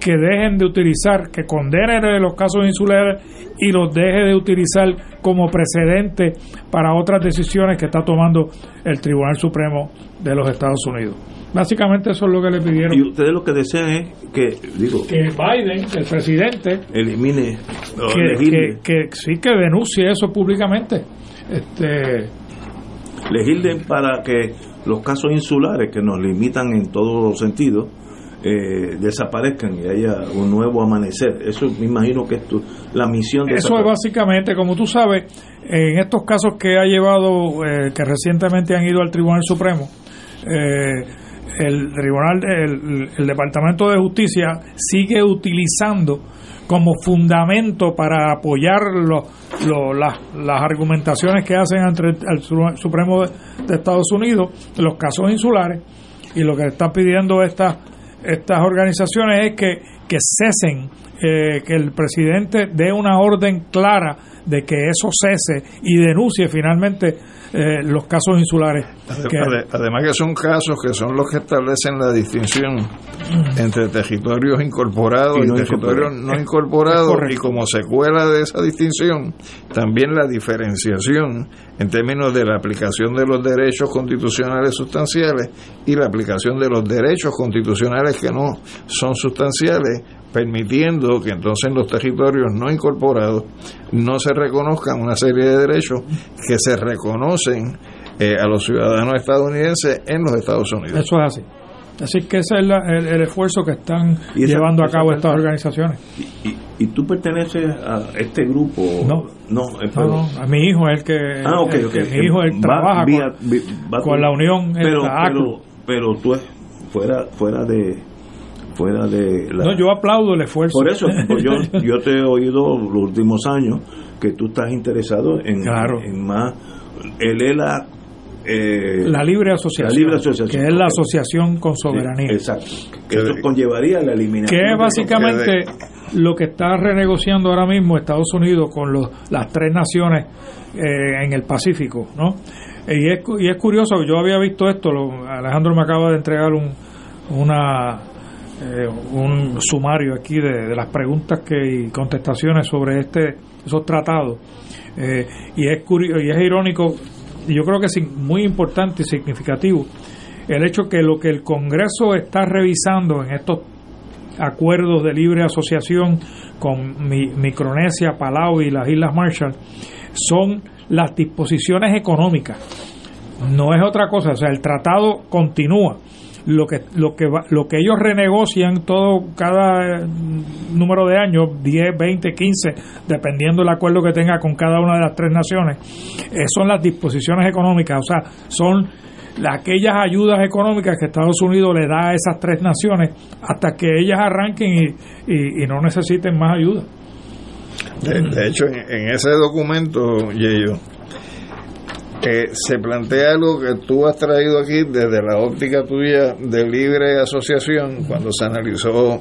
que dejen de utilizar, que condenen los casos insulares y los deje de utilizar como precedente para otras decisiones que está tomando el Tribunal Supremo de los Estados Unidos. Básicamente eso es lo que le pidieron. Y ustedes lo que desean es que, digo, que Biden, el presidente, elimine, que, que, sí que denuncie eso públicamente. Este, legislen para que los casos insulares que nos limitan en todos los sentidos eh, desaparezcan y haya un nuevo amanecer. Eso me imagino que es la misión de Eso es básicamente, como tú sabes, en estos casos que ha llevado, eh, que recientemente han ido al Tribunal Supremo, eh, el tribunal, el, Departamento de Justicia sigue utilizando como fundamento para apoyar las, las, argumentaciones que hacen entre el, Supremo de, Estados Unidos los casos insulares y lo que están pidiendo estas estas organizaciones es que, que cesen eh, que el presidente dé una orden clara de que eso cese y denuncie finalmente eh, los casos insulares. Además que son casos que son los que establecen la distinción entre territorios incorporados y, territorios no incorporados y como secuela de esa distinción también la diferenciación en términos de la aplicación de los derechos constitucionales sustanciales y la aplicación de los derechos constitucionales que no son sustanciales permitiendo que entonces en los territorios no incorporados no se reconozcan una serie de derechos que se reconocen eh, a los ciudadanos estadounidenses en los Estados Unidos. Eso es así. Así que ese es el, esfuerzo que están llevando a cabo estas organizaciones. Y, tú perteneces a este grupo? No, no, a mi hijo es el que. Ah, mi hijo trabaja con, la Unión. Pero, pero, pero tú fuera, fuera de fuera de la... No, yo aplaudo el esfuerzo. Por eso, pues yo, yo te he oído los últimos años que tú estás interesado en, en más... Él es la... Eh, la libre asociación, libre asociación, que es la asociación con soberanía. exacto. Que esto conllevaría la eliminación. Que es básicamente lo que está renegociando ahora mismo Estados Unidos con los, las tres naciones eh, en el Pacífico, ¿no? Y es, y es curioso, yo había visto esto, Alejandro me acaba de entregar un, una eh, un sumario aquí de, las preguntas que, y contestaciones sobre este esos tratados. Eh, y, es y es irónico, y yo creo que es muy importante y significativo, el hecho que lo que el Congreso está revisando en estos acuerdos de libre asociación con Micronesia, Palau y las Islas Marshall son las disposiciones económicas. No es otra cosa, o sea, el tratado continúa. Lo que lo que lo que ellos renegocian todo cada eh, número de años, 10, 20, 15, dependiendo del acuerdo que tenga con cada una de las tres naciones, eh, son las disposiciones económicas, o sea, son aquellas ayudas económicas que Estados Unidos le da a esas tres naciones hasta que ellas arranquen y, no necesiten más ayuda. De, hecho, en, ese documento, Yeyo, eh, se plantea algo que tú has traído aquí desde la óptica tuya de libre asociación, cuando se analizó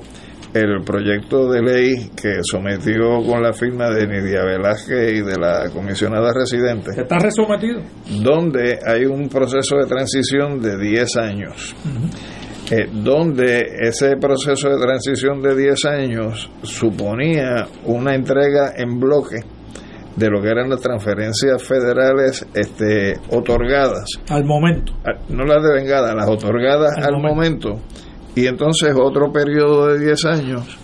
el proyecto de ley que sometió con la firma de Nidia Velázquez y de la comisionada residente. ¿Está resometido? Donde hay un proceso de transición de 10 años. Eh, donde ese proceso de transición de 10 años suponía una entrega en bloque de lo que eran las transferencias federales este, otorgadas. Al momento. No las devengadas, las otorgadas al, momento y entonces otro periodo de 10 años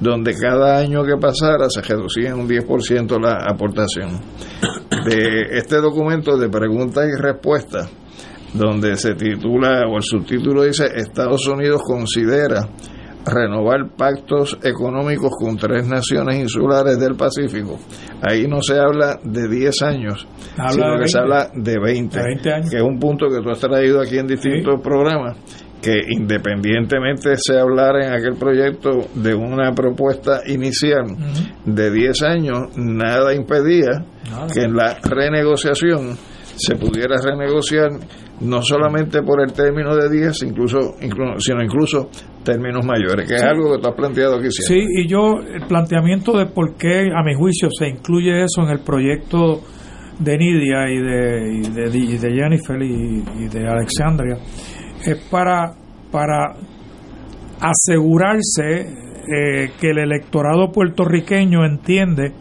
donde cada año que pasara se reducía en un 10% la aportación. De este documento de preguntas y respuestas, donde se titula, o el subtítulo dice, Estados Unidos considera renovar pactos económicos con tres naciones insulares del Pacífico. Ahí no se habla de 10 años, sino que se habla de 20, años. que es un punto que tú has traído aquí en distintos programas que independientemente se hablara en aquel proyecto de una propuesta inicial de 10 años, nada impedía que en la renegociación se pudiera renegociar no solamente por el término de 10, incluso, sino incluso términos mayores, que es algo que tú has planteado aquí Sí, y yo, el planteamiento de por qué, a mi juicio, se incluye eso en el proyecto de Nidia y de, de, Jennifer y, y de Alexandria, es para, para asegurarse eh, que el electorado puertorriqueño entiende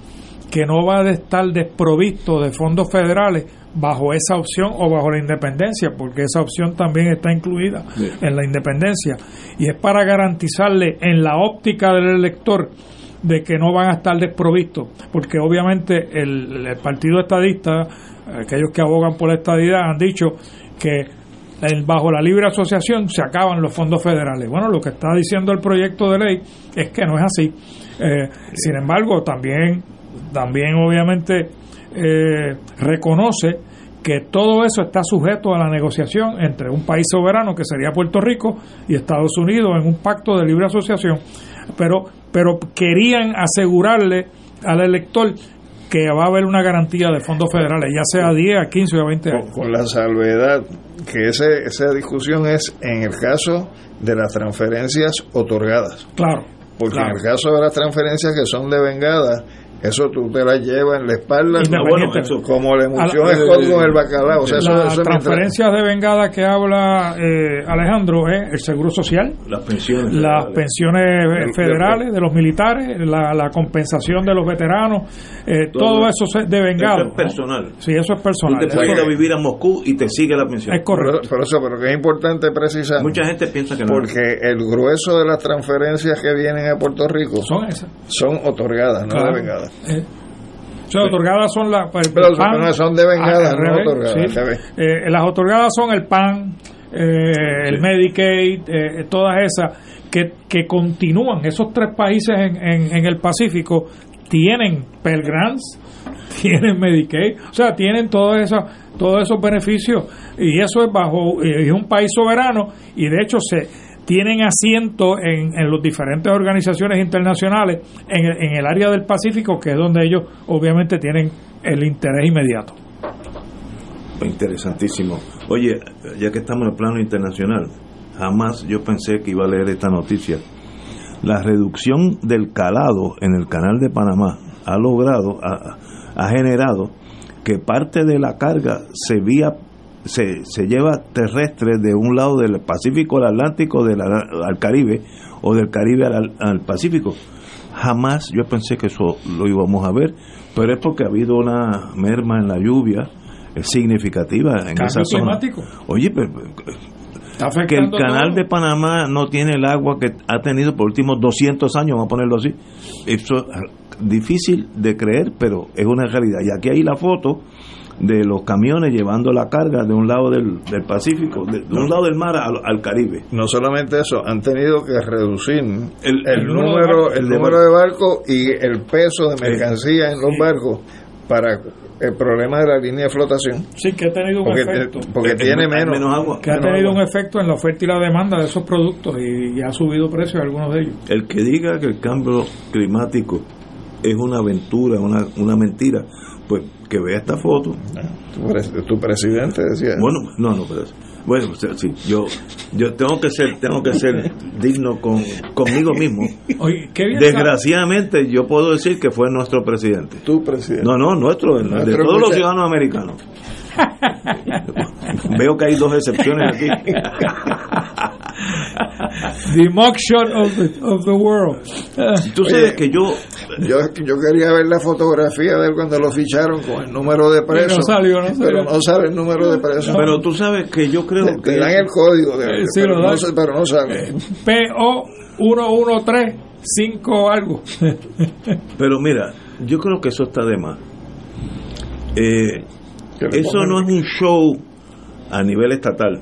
que no va a estar desprovisto de fondos federales bajo esa opción o bajo la independencia, porque esa opción también está incluida en la independencia. Y es para garantizarle en la óptica del elector de que no van a estar desprovistos, porque obviamente el, el Partido Estadista, aquellos que abogan por la estadidad, han dicho que bajo la libre asociación se acaban los fondos federales. Bueno, lo que está diciendo el proyecto de ley es que no es así. Eh, sin embargo, también, también obviamente eh, reconoce que todo eso está sujeto a la negociación entre un país soberano, que sería Puerto Rico, y Estados Unidos en un pacto de libre asociación. Pero, pero querían asegurarle al elector que va a haber una garantía de fondos federales, ya sea 10, 15 o 20 años. Con, la salvedad que ese, esa discusión es en el caso de las transferencias otorgadas. Claro. Porque en el caso de las transferencias que son devengadas, eso tú te la llevas en la espalda como la emoción es con el bacalao. O sea, las transferencias de vengada que habla eh, Alejandro es el seguro social, las pensiones, las pensiones federales de los militares, la, compensación de los veteranos, eh, todo, eso es de vengado. Eso es personal. Sí, eso es personal. Tú te puedes ir a vivir a Moscú y te sigue la pensión. Es correcto. Por, eso, pero que es importante precisar. Mucha gente piensa que no. Porque el grueso de las transferencias que vienen a Puerto Rico son esas. Son otorgadas, no de vengadas. Eh, otorgadas son las. Pero son de vengada, ah, no otorgadas. Eh, las otorgadas son el PAN, eh, el Medicaid, eh, todas esas que, que continúan. Esos tres países en, en, el Pacífico tienen Pell Grants, tienen Medicaid, o sea, tienen todos esos, todos esos beneficios y eso es bajo. es un país soberano y de hecho se tienen asiento en, en las diferentes organizaciones internacionales en el, en el área del Pacífico, que es donde ellos obviamente tienen el interés inmediato. Interesantísimo. Oye, ya que estamos en el plano internacional, jamás yo pensé que iba a leer esta noticia. La reducción del calado en el canal de Panamá ha logrado, ha, ha generado que parte de la carga se vía se, se lleva terrestre de un lado del Pacífico al Atlántico del, al Caribe o del Caribe al, Pacífico. Jamás yo pensé que eso lo íbamos a ver, pero es porque ha habido una merma en la lluvia significativa en esa zona. climático. Oye, pero que el canal de Panamá no tiene el agua que ha tenido por últimos 200 años, vamos a ponerlo así. Eso es difícil de creer, pero es una realidad. Y aquí hay la foto de los camiones llevando la carga de un lado del, Pacífico, de, un lado del mar al, Caribe. No solamente eso, han tenido que reducir el, número, el número de barcos y el peso de mercancía en los barcos para el problema de la línea de flotación. Sí, que ha tenido un efecto. Porque tiene menos, agua. Que ha tenido un efecto en la oferta y la demanda de esos productos y, ha subido precios algunos de ellos. El que diga que el cambio climático es una aventura, una, una mentira, pues que vea esta foto. Tu, presidente decía. Bueno, no, no, pero bueno, sí, yo yo tengo que ser tengo que ser digno con conmigo mismo. Desgraciadamente yo puedo decir que fue nuestro presidente. Tu presidente. No, no, nuestro, de todos los ciudadanos americanos. Veo que hay dos excepciones aquí. The mugshot of the, of the world. Tú sabes que yo, yo. Yo quería ver la fotografía de él cuando lo ficharon con el número de presos. No salió, no Pero no sale el número de presos. Pero tú sabes que yo creo que. Te dan el código, de, sí, pero, no, pero no sale. PO 113 algo. pero mira, yo creo que eso está de más. Eh, eso no es un show a nivel estatal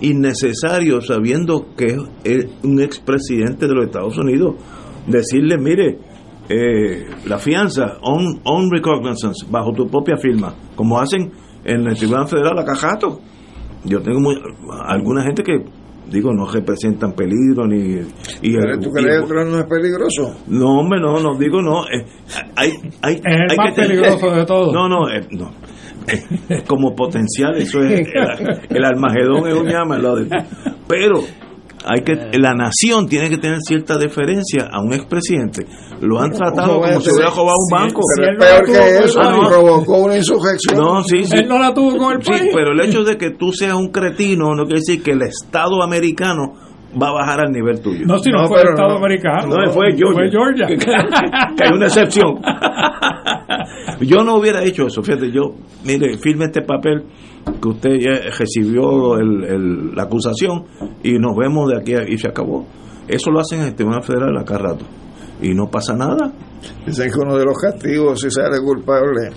innecesario sabiendo que es un expresidente de los Estados Unidos decirle mire eh, la fianza on, on recognizance bajo tu propia firma como hacen en el Tribunal Federal a Cajato yo tengo alguna gente que digo no representan peligro ni y ¿Tú crees que no es peligroso? no hombre no no digo no eh, hay, hay, es el más peligroso de todos. No no eh, no como potencial, eso es el, Almagedón es un llama pero hay que la nación tiene que tener cierta deferencia a un expresidente. Lo han tratado como si hubiera robado un banco. pero es peor que eso, provocó una insurrección. No, sí, sí. Él no la tuvo con el país. Sí, pero el hecho de que tú seas un cretino no quiere decir que el Estado americano va a bajar al nivel tuyo. No, si no, fue el Estado americano. No, fue Georgia. que hay una excepción. yo no hubiera hecho eso. Fíjate, yo, mire, firme este papel que usted ya recibió el, la acusación y nos vemos de aquí y se acabó. Eso lo hacen en el Tribunal Federal a cada rato. Y no pasa nada. Dicen que uno de los castigos, si sale culpable,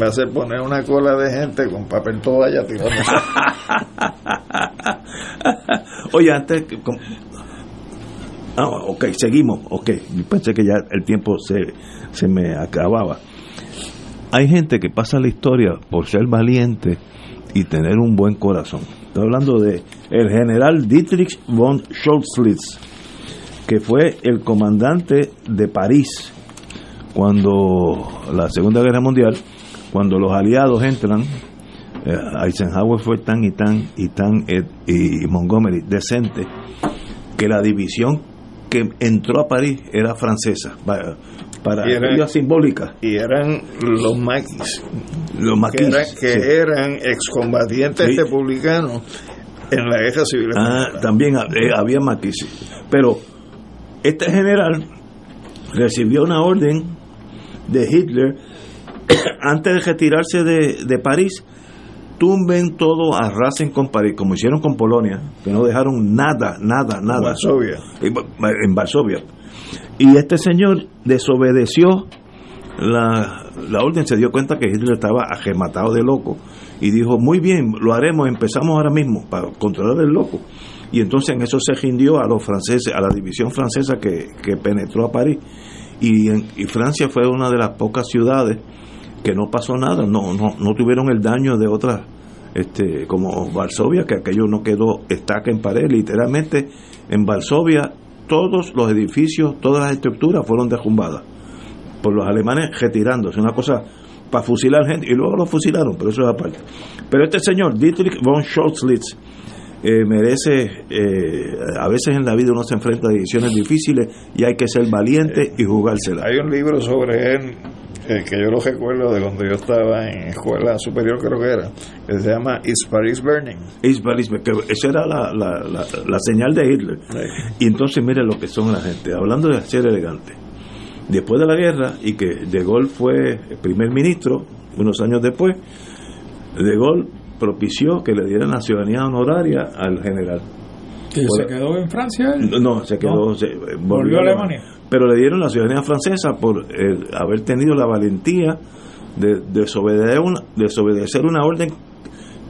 va a ser poner una cola de gente con papel toalla tirando. Oye, antes. Ah, ok, seguimos. Ok, pensé que ya el tiempo se, se me acababa. Hay gente que pasa la historia por ser valiente y tener un buen corazón. Estoy hablando de el general Dietrich von Scholzlitz, que fue el comandante de París cuando la Segunda Guerra Mundial, cuando los aliados entran, Eisenhower fue tan y tan y tan eh, y Montgomery decente que la división que entró a París era francesa para y simbólica. Y eran los maquis. Los maquis. Que, eran, excombatientes republicanos en la guerra civil. Ah, también eh, había maquis. Pero este general recibió una orden de Hitler antes de retirarse de, de París tumben todo, arrasen con París, como hicieron con Polonia, que no dejaron nada, nada, nada. Varsovia. En Varsovia. Y este señor desobedeció la, la orden, se dio cuenta que Hitler estaba agematado de loco y dijo, muy bien, lo haremos, empezamos ahora mismo para controlar el loco. Y entonces en eso se rindió a los franceses, a la división francesa que, que penetró a París. Y, y Francia fue una de las pocas ciudades que no pasó nada, no, no, no tuvieron el daño de otras, este, como Varsovia, que aquello no quedó estaca en pared, literalmente en Varsovia todos los edificios, todas las estructuras fueron derrumbadas por los alemanes retirándose, una cosa para fusilar gente, y luego lo fusilaron, pero eso es aparte. Pero este señor, Dietrich von Scholzlitz, eh, merece, eh, a veces en la vida uno se enfrenta a decisiones difíciles y hay que ser valiente y jugársela. Hay un libro sobre él que yo lo recuerdo de cuando yo estaba en escuela superior, creo que era, que se llama Is Paris Burning. Is Paris que esa era la, la, la, señal de Hitler. Y entonces mire lo que son la gente, hablando de ser elegante. Después de la guerra, y que De Gaulle fue el primer ministro, unos años después, De Gaulle propició que le dieran la ciudadanía honoraria al general. ¿Y se quedó en Francia? No, se quedó, se, volvió, a Alemania. Pero le dieron la ciudadanía francesa por eh, haber tenido la valentía de, desobedecer, una, desobedecer una orden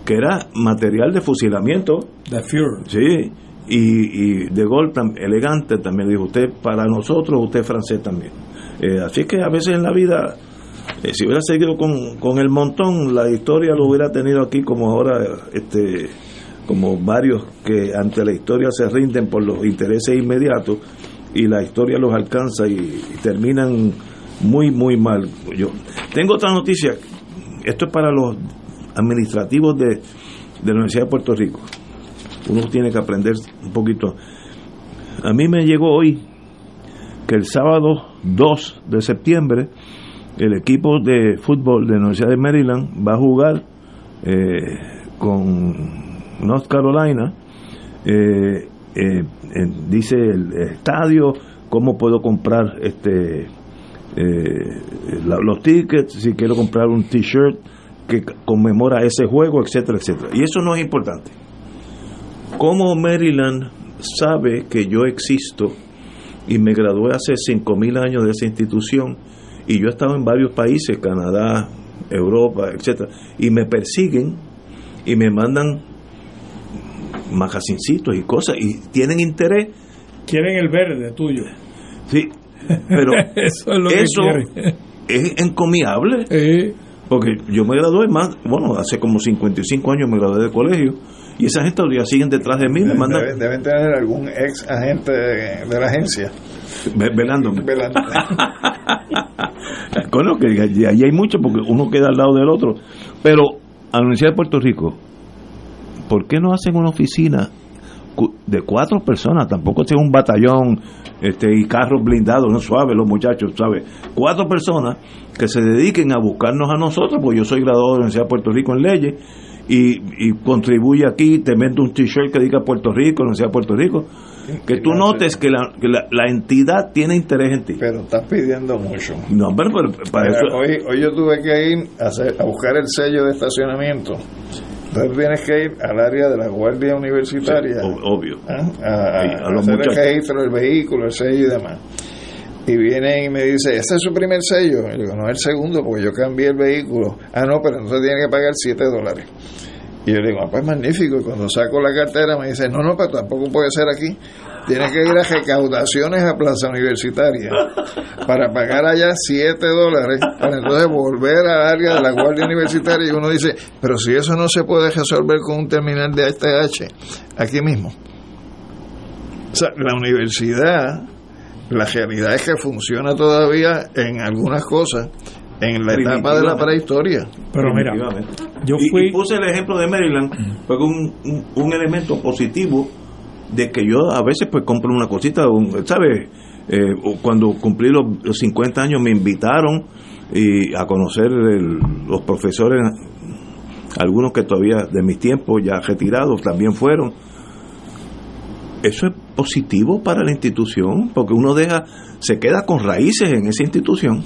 que era material de fusilamiento. De Führer. Sí, y, De Gaulle, elegante, también dijo, usted para nosotros, usted francés también. Eh, así que a veces en la vida, eh, si hubiera seguido con, con el montón, la historia lo hubiera tenido aquí como ahora, este como varios que ante la historia se rinden por los intereses inmediatos y la historia los alcanza y, terminan muy, muy mal. Yo tengo otra noticia, esto es para los administrativos de, de la Universidad de Puerto Rico. Uno tiene que aprender un poquito. A mí me llegó hoy que el sábado 2 de septiembre el equipo de fútbol de la Universidad de Maryland va a jugar eh, con North Carolina, eh, eh, dice el estadio, cómo puedo comprar este eh, los tickets, si quiero comprar un t-shirt que conmemora ese juego, etcétera, etcétera. Y eso no es importante. ¿Cómo Maryland sabe que yo existo y me gradué hace 5.000 años de esa institución y yo he estado en varios países, Canadá, Europa, etcétera, y me persiguen y me mandan majacincitos y cosas y tienen interés. Quieren el verde tuyo. Sí, pero eso es, encomiable. Porque yo me gradué más, bueno, hace como 55 años me gradué de colegio y esa gente todavía siguen detrás de mí. Me mandan... deben, tener algún ex agente de, la agencia. Velándome. Bueno, que ahí hay mucho porque uno queda al lado del otro. Pero a la Universidad de Puerto Rico ¿por qué no hacen una oficina de cuatro personas? Tampoco sea un batallón este, y carros blindados, no suave los muchachos, ¿sabes? Cuatro personas que se dediquen a buscarnos a nosotros, porque yo soy graduado de la Universidad de Puerto Rico en leyes y, contribuye aquí, te meto un t-shirt que diga Puerto Rico, Universidad de Puerto Rico, que tú notes que, la, la, entidad tiene interés en ti. Pero estás pidiendo mucho. No, pero, para eso... Hoy, hoy yo tuve que ir a, a buscar el sello de estacionamiento entonces tienes que ir al área de la guardia universitaria. obvio. ¿ah? A, los hacer el registro del vehículo, el sello y demás. Y viene y me dice, ¿este es su primer sello? Y le digo, no, es el segundo, porque yo cambié el vehículo. Ah, no, pero entonces tiene que pagar 7 dólares. Y yo le digo, ah, pues magnífico. Y cuando saco la cartera me dice, no, no, pero tampoco puede ser aquí. Tiene que ir a recaudaciones a Plaza Universitaria para pagar allá 7 dólares para entonces volver al área de la Guardia Universitaria y uno dice, pero si eso no se puede resolver con un terminal de ATH aquí mismo. O sea, la universidad, la realidad es que funciona todavía en algunas cosas en la etapa de la prehistoria. Pero mira, yo fui... Y, puse el ejemplo de Maryland, fue un, un elemento positivo de que yo a veces pues compro una cosita, ¿sabes? Eh, cuando cumplí los, 50 años me invitaron y a conocer los profesores, algunos que todavía de mis tiempos ya retirados también fueron. Eso es positivo para la institución, porque uno deja, se queda con raíces en esa institución.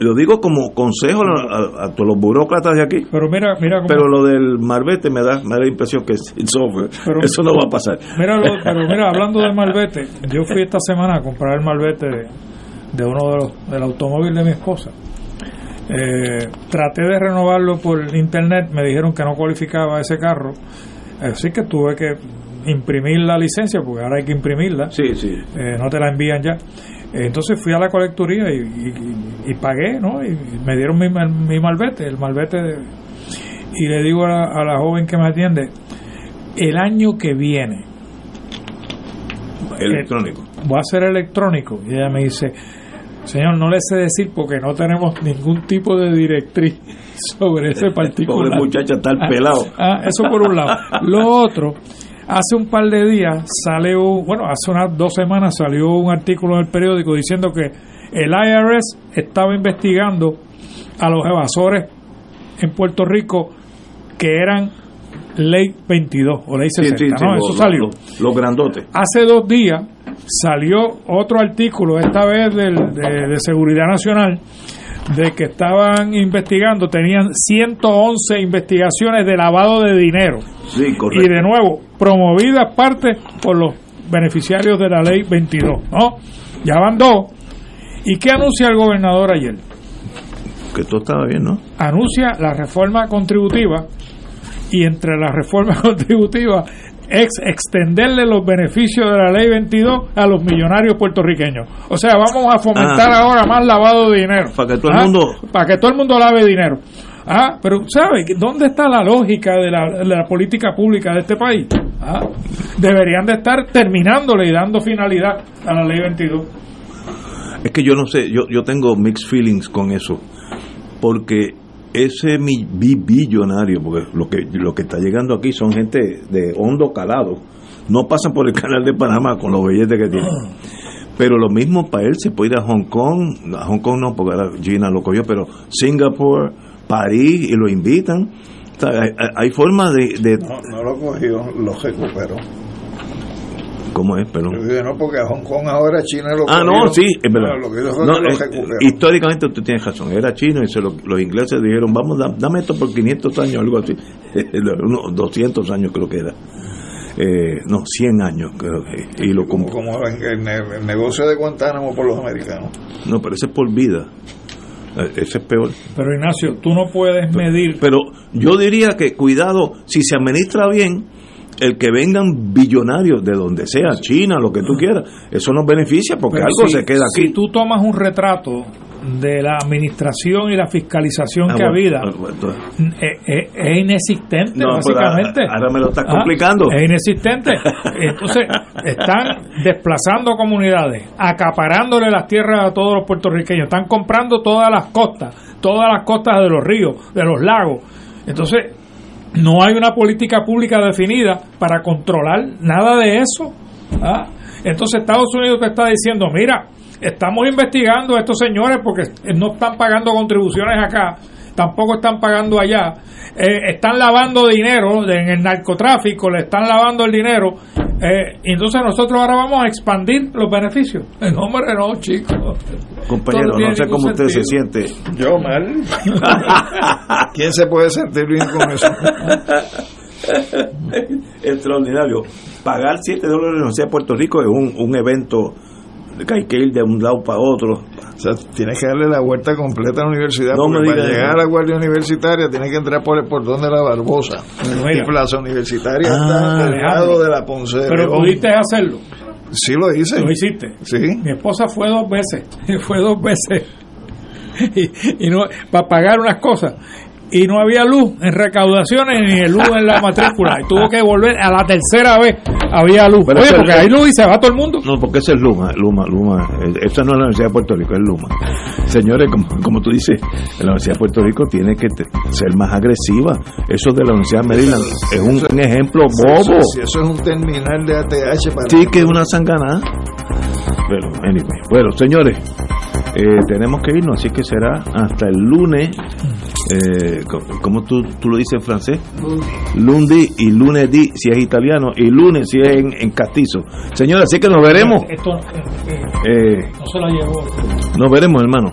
Lo digo como consejo a, todos los burócratas de aquí. Pero mira, mira Pero lo del marbete me da, me da la impresión que es software. Eso no va a pasar. Mira, pero mira, hablando del marbete, yo fui esta semana a comprar el marbete de, uno de los, del automóvil de mi esposa. Eh, traté de renovarlo por internet, me dijeron que no cualificaba ese carro, así que tuve que imprimir la licencia, porque ahora hay que imprimirla. Sí, sí. Eh, no te la envían ya. Entonces fui a la colecturía y, pagué, ¿no? Y me dieron mi, mi malvete, el malvete. y le digo a la, joven que me atiende, el año que viene. Electrónico. voy a ser electrónico. Y ella me dice, señor, no le sé decir porque no tenemos ningún tipo de directriz sobre ese particular. Pobre muchacha está pelado. Ah, eso por un lado. Lo otro Hace un par de días salió, bueno, hace unas dos semanas salió un artículo en el periódico diciendo que el IRS estaba investigando a los evasores en Puerto Rico que eran ley 22 o ley 60, ¿no? Eso salió. Los, grandotes. Hace dos días salió otro artículo, esta vez de, de Seguridad Nacional, de que estaban investigando, tenían 111 investigaciones de lavado de dinero. Sí, correcto. Y de nuevo, promovidas parte por los beneficiarios de la ley 22, ¿no? Ya van dos. ¿Y qué anuncia el gobernador ayer? Que todo estaba bien, ¿no? Anuncia la reforma contributiva y entre la reforma contributiva es extenderle los beneficios de la ley 22 a los millonarios puertorriqueños. O sea, vamos a fomentar Ah. ahora más lavado de dinero. Para que todo el Ah, mundo Para que todo el mundo lave dinero. Ah, pero ¿sabe dónde está la lógica de la, de la política pública de este país? Ah, deberían de estar terminándole y dando finalidad a la ley 22. Es que yo no sé, yo, yo tengo mixed feelings con eso, porque ese billonario, porque lo que, lo que está llegando aquí son gente de hondo calado, no pasan por el canal de Panamá con los billetes que tienen. Pero lo mismo para él, se puede ir a Hong Kong, a Hong Kong no, porque ahora Gina lo cogió, pero Singapur, París, y lo invitan. Hay, hay formas de... de No, no lo cogió, lo recuperó. ¿Cómo es? Perdón. Yo dije, no, porque a Hong Kong ahora China lo Ah, no, sí, es verdad. No, lo que hizo fue No, que lo eh, históricamente usted tiene razón, era chino y se lo- los ingleses dijeron, vamos, da- dame esto por 500 años, algo así. Unos 200 años creo que era. Eh, no, 100 años creo que. Y lo como, como en el, ne- el negocio de Guantánamo por los americanos. No, pero ese es por vida. Eh, Ese es peor. Pero Ignacio, tú no puedes medir Pero yo diría que cuidado, si se administra bien, el que vengan billonarios de donde sea, China, lo que tú quieras, eso nos beneficia porque Pero algo si- se queda aquí. Si tú tomas un retrato de la administración y la fiscalización Ah, que ha bueno, habido, ah, bueno, entonces- es, es- es inexistente, No, básicamente. ahora- ahora me lo estás Ah, complicando. Es inexistente. Entonces, están desplazando comunidades, acaparándole las tierras a todos los puertorriqueños, están comprando todas las costas, todas las costas de los ríos, de los lagos. Entonces, no hay una política pública definida para controlar nada de eso. ¿ah? Entonces Estados Unidos te está diciendo, mira, estamos investigando a estos señores porque no están pagando contribuciones acá, tampoco están pagando allá, eh, están lavando dinero en el narcotráfico, le están lavando el dinero, eh, y entonces nosotros ahora vamos a expandir los beneficios. No, hombre, no, chicos. Compañero, no sé cómo usted se siente. Yo mal. ¿Quién se puede sentir bien con eso? Extraordinario. Pagar 7 dólares en la Universidad de Puerto Rico es un, un evento hay que ir de un lado para otro. O sea, tienes que darle la vuelta completa a la universidad. No porque para llegar eso. a la Guardia Universitaria tienes que entrar por el portón de la Barbosa. y Plaza Universitaria Ah, está al lado de la Ponce Pero León. pudiste hacerlo. Sí lo hice. Lo hiciste. Sí. Mi esposa fue dos veces, fue dos veces y, y no para pagar unas cosas y no había luz en recaudaciones ni luz en la matrícula y tuvo que volver a la tercera vez había luz. Pero Oye, porque hay luz y se va todo el mundo. No, porque ese es Luma, Luma, Luma. Eh, Esta no es la Universidad de Puerto Rico, es Luma. Señores, como, como tú dices, la Universidad de Puerto Rico tiene que te- ser más agresiva. Eso de la Universidad de Maryland es un, un ejemplo bobo. Si eso, si eso es un terminal de ATH para Sí, que es una sangana. Pero, anyway. Bueno, señores, eh, tenemos que irnos, así que será hasta el lunes. Eh, co- ¿Cómo tú, tú lo dices en francés? Lundi y lunes di si es italiano y lunes si es en, en castizo. Señores, así que nos veremos. Esto eh, eh, Eh, no se la llevó. nos veremos, hermano.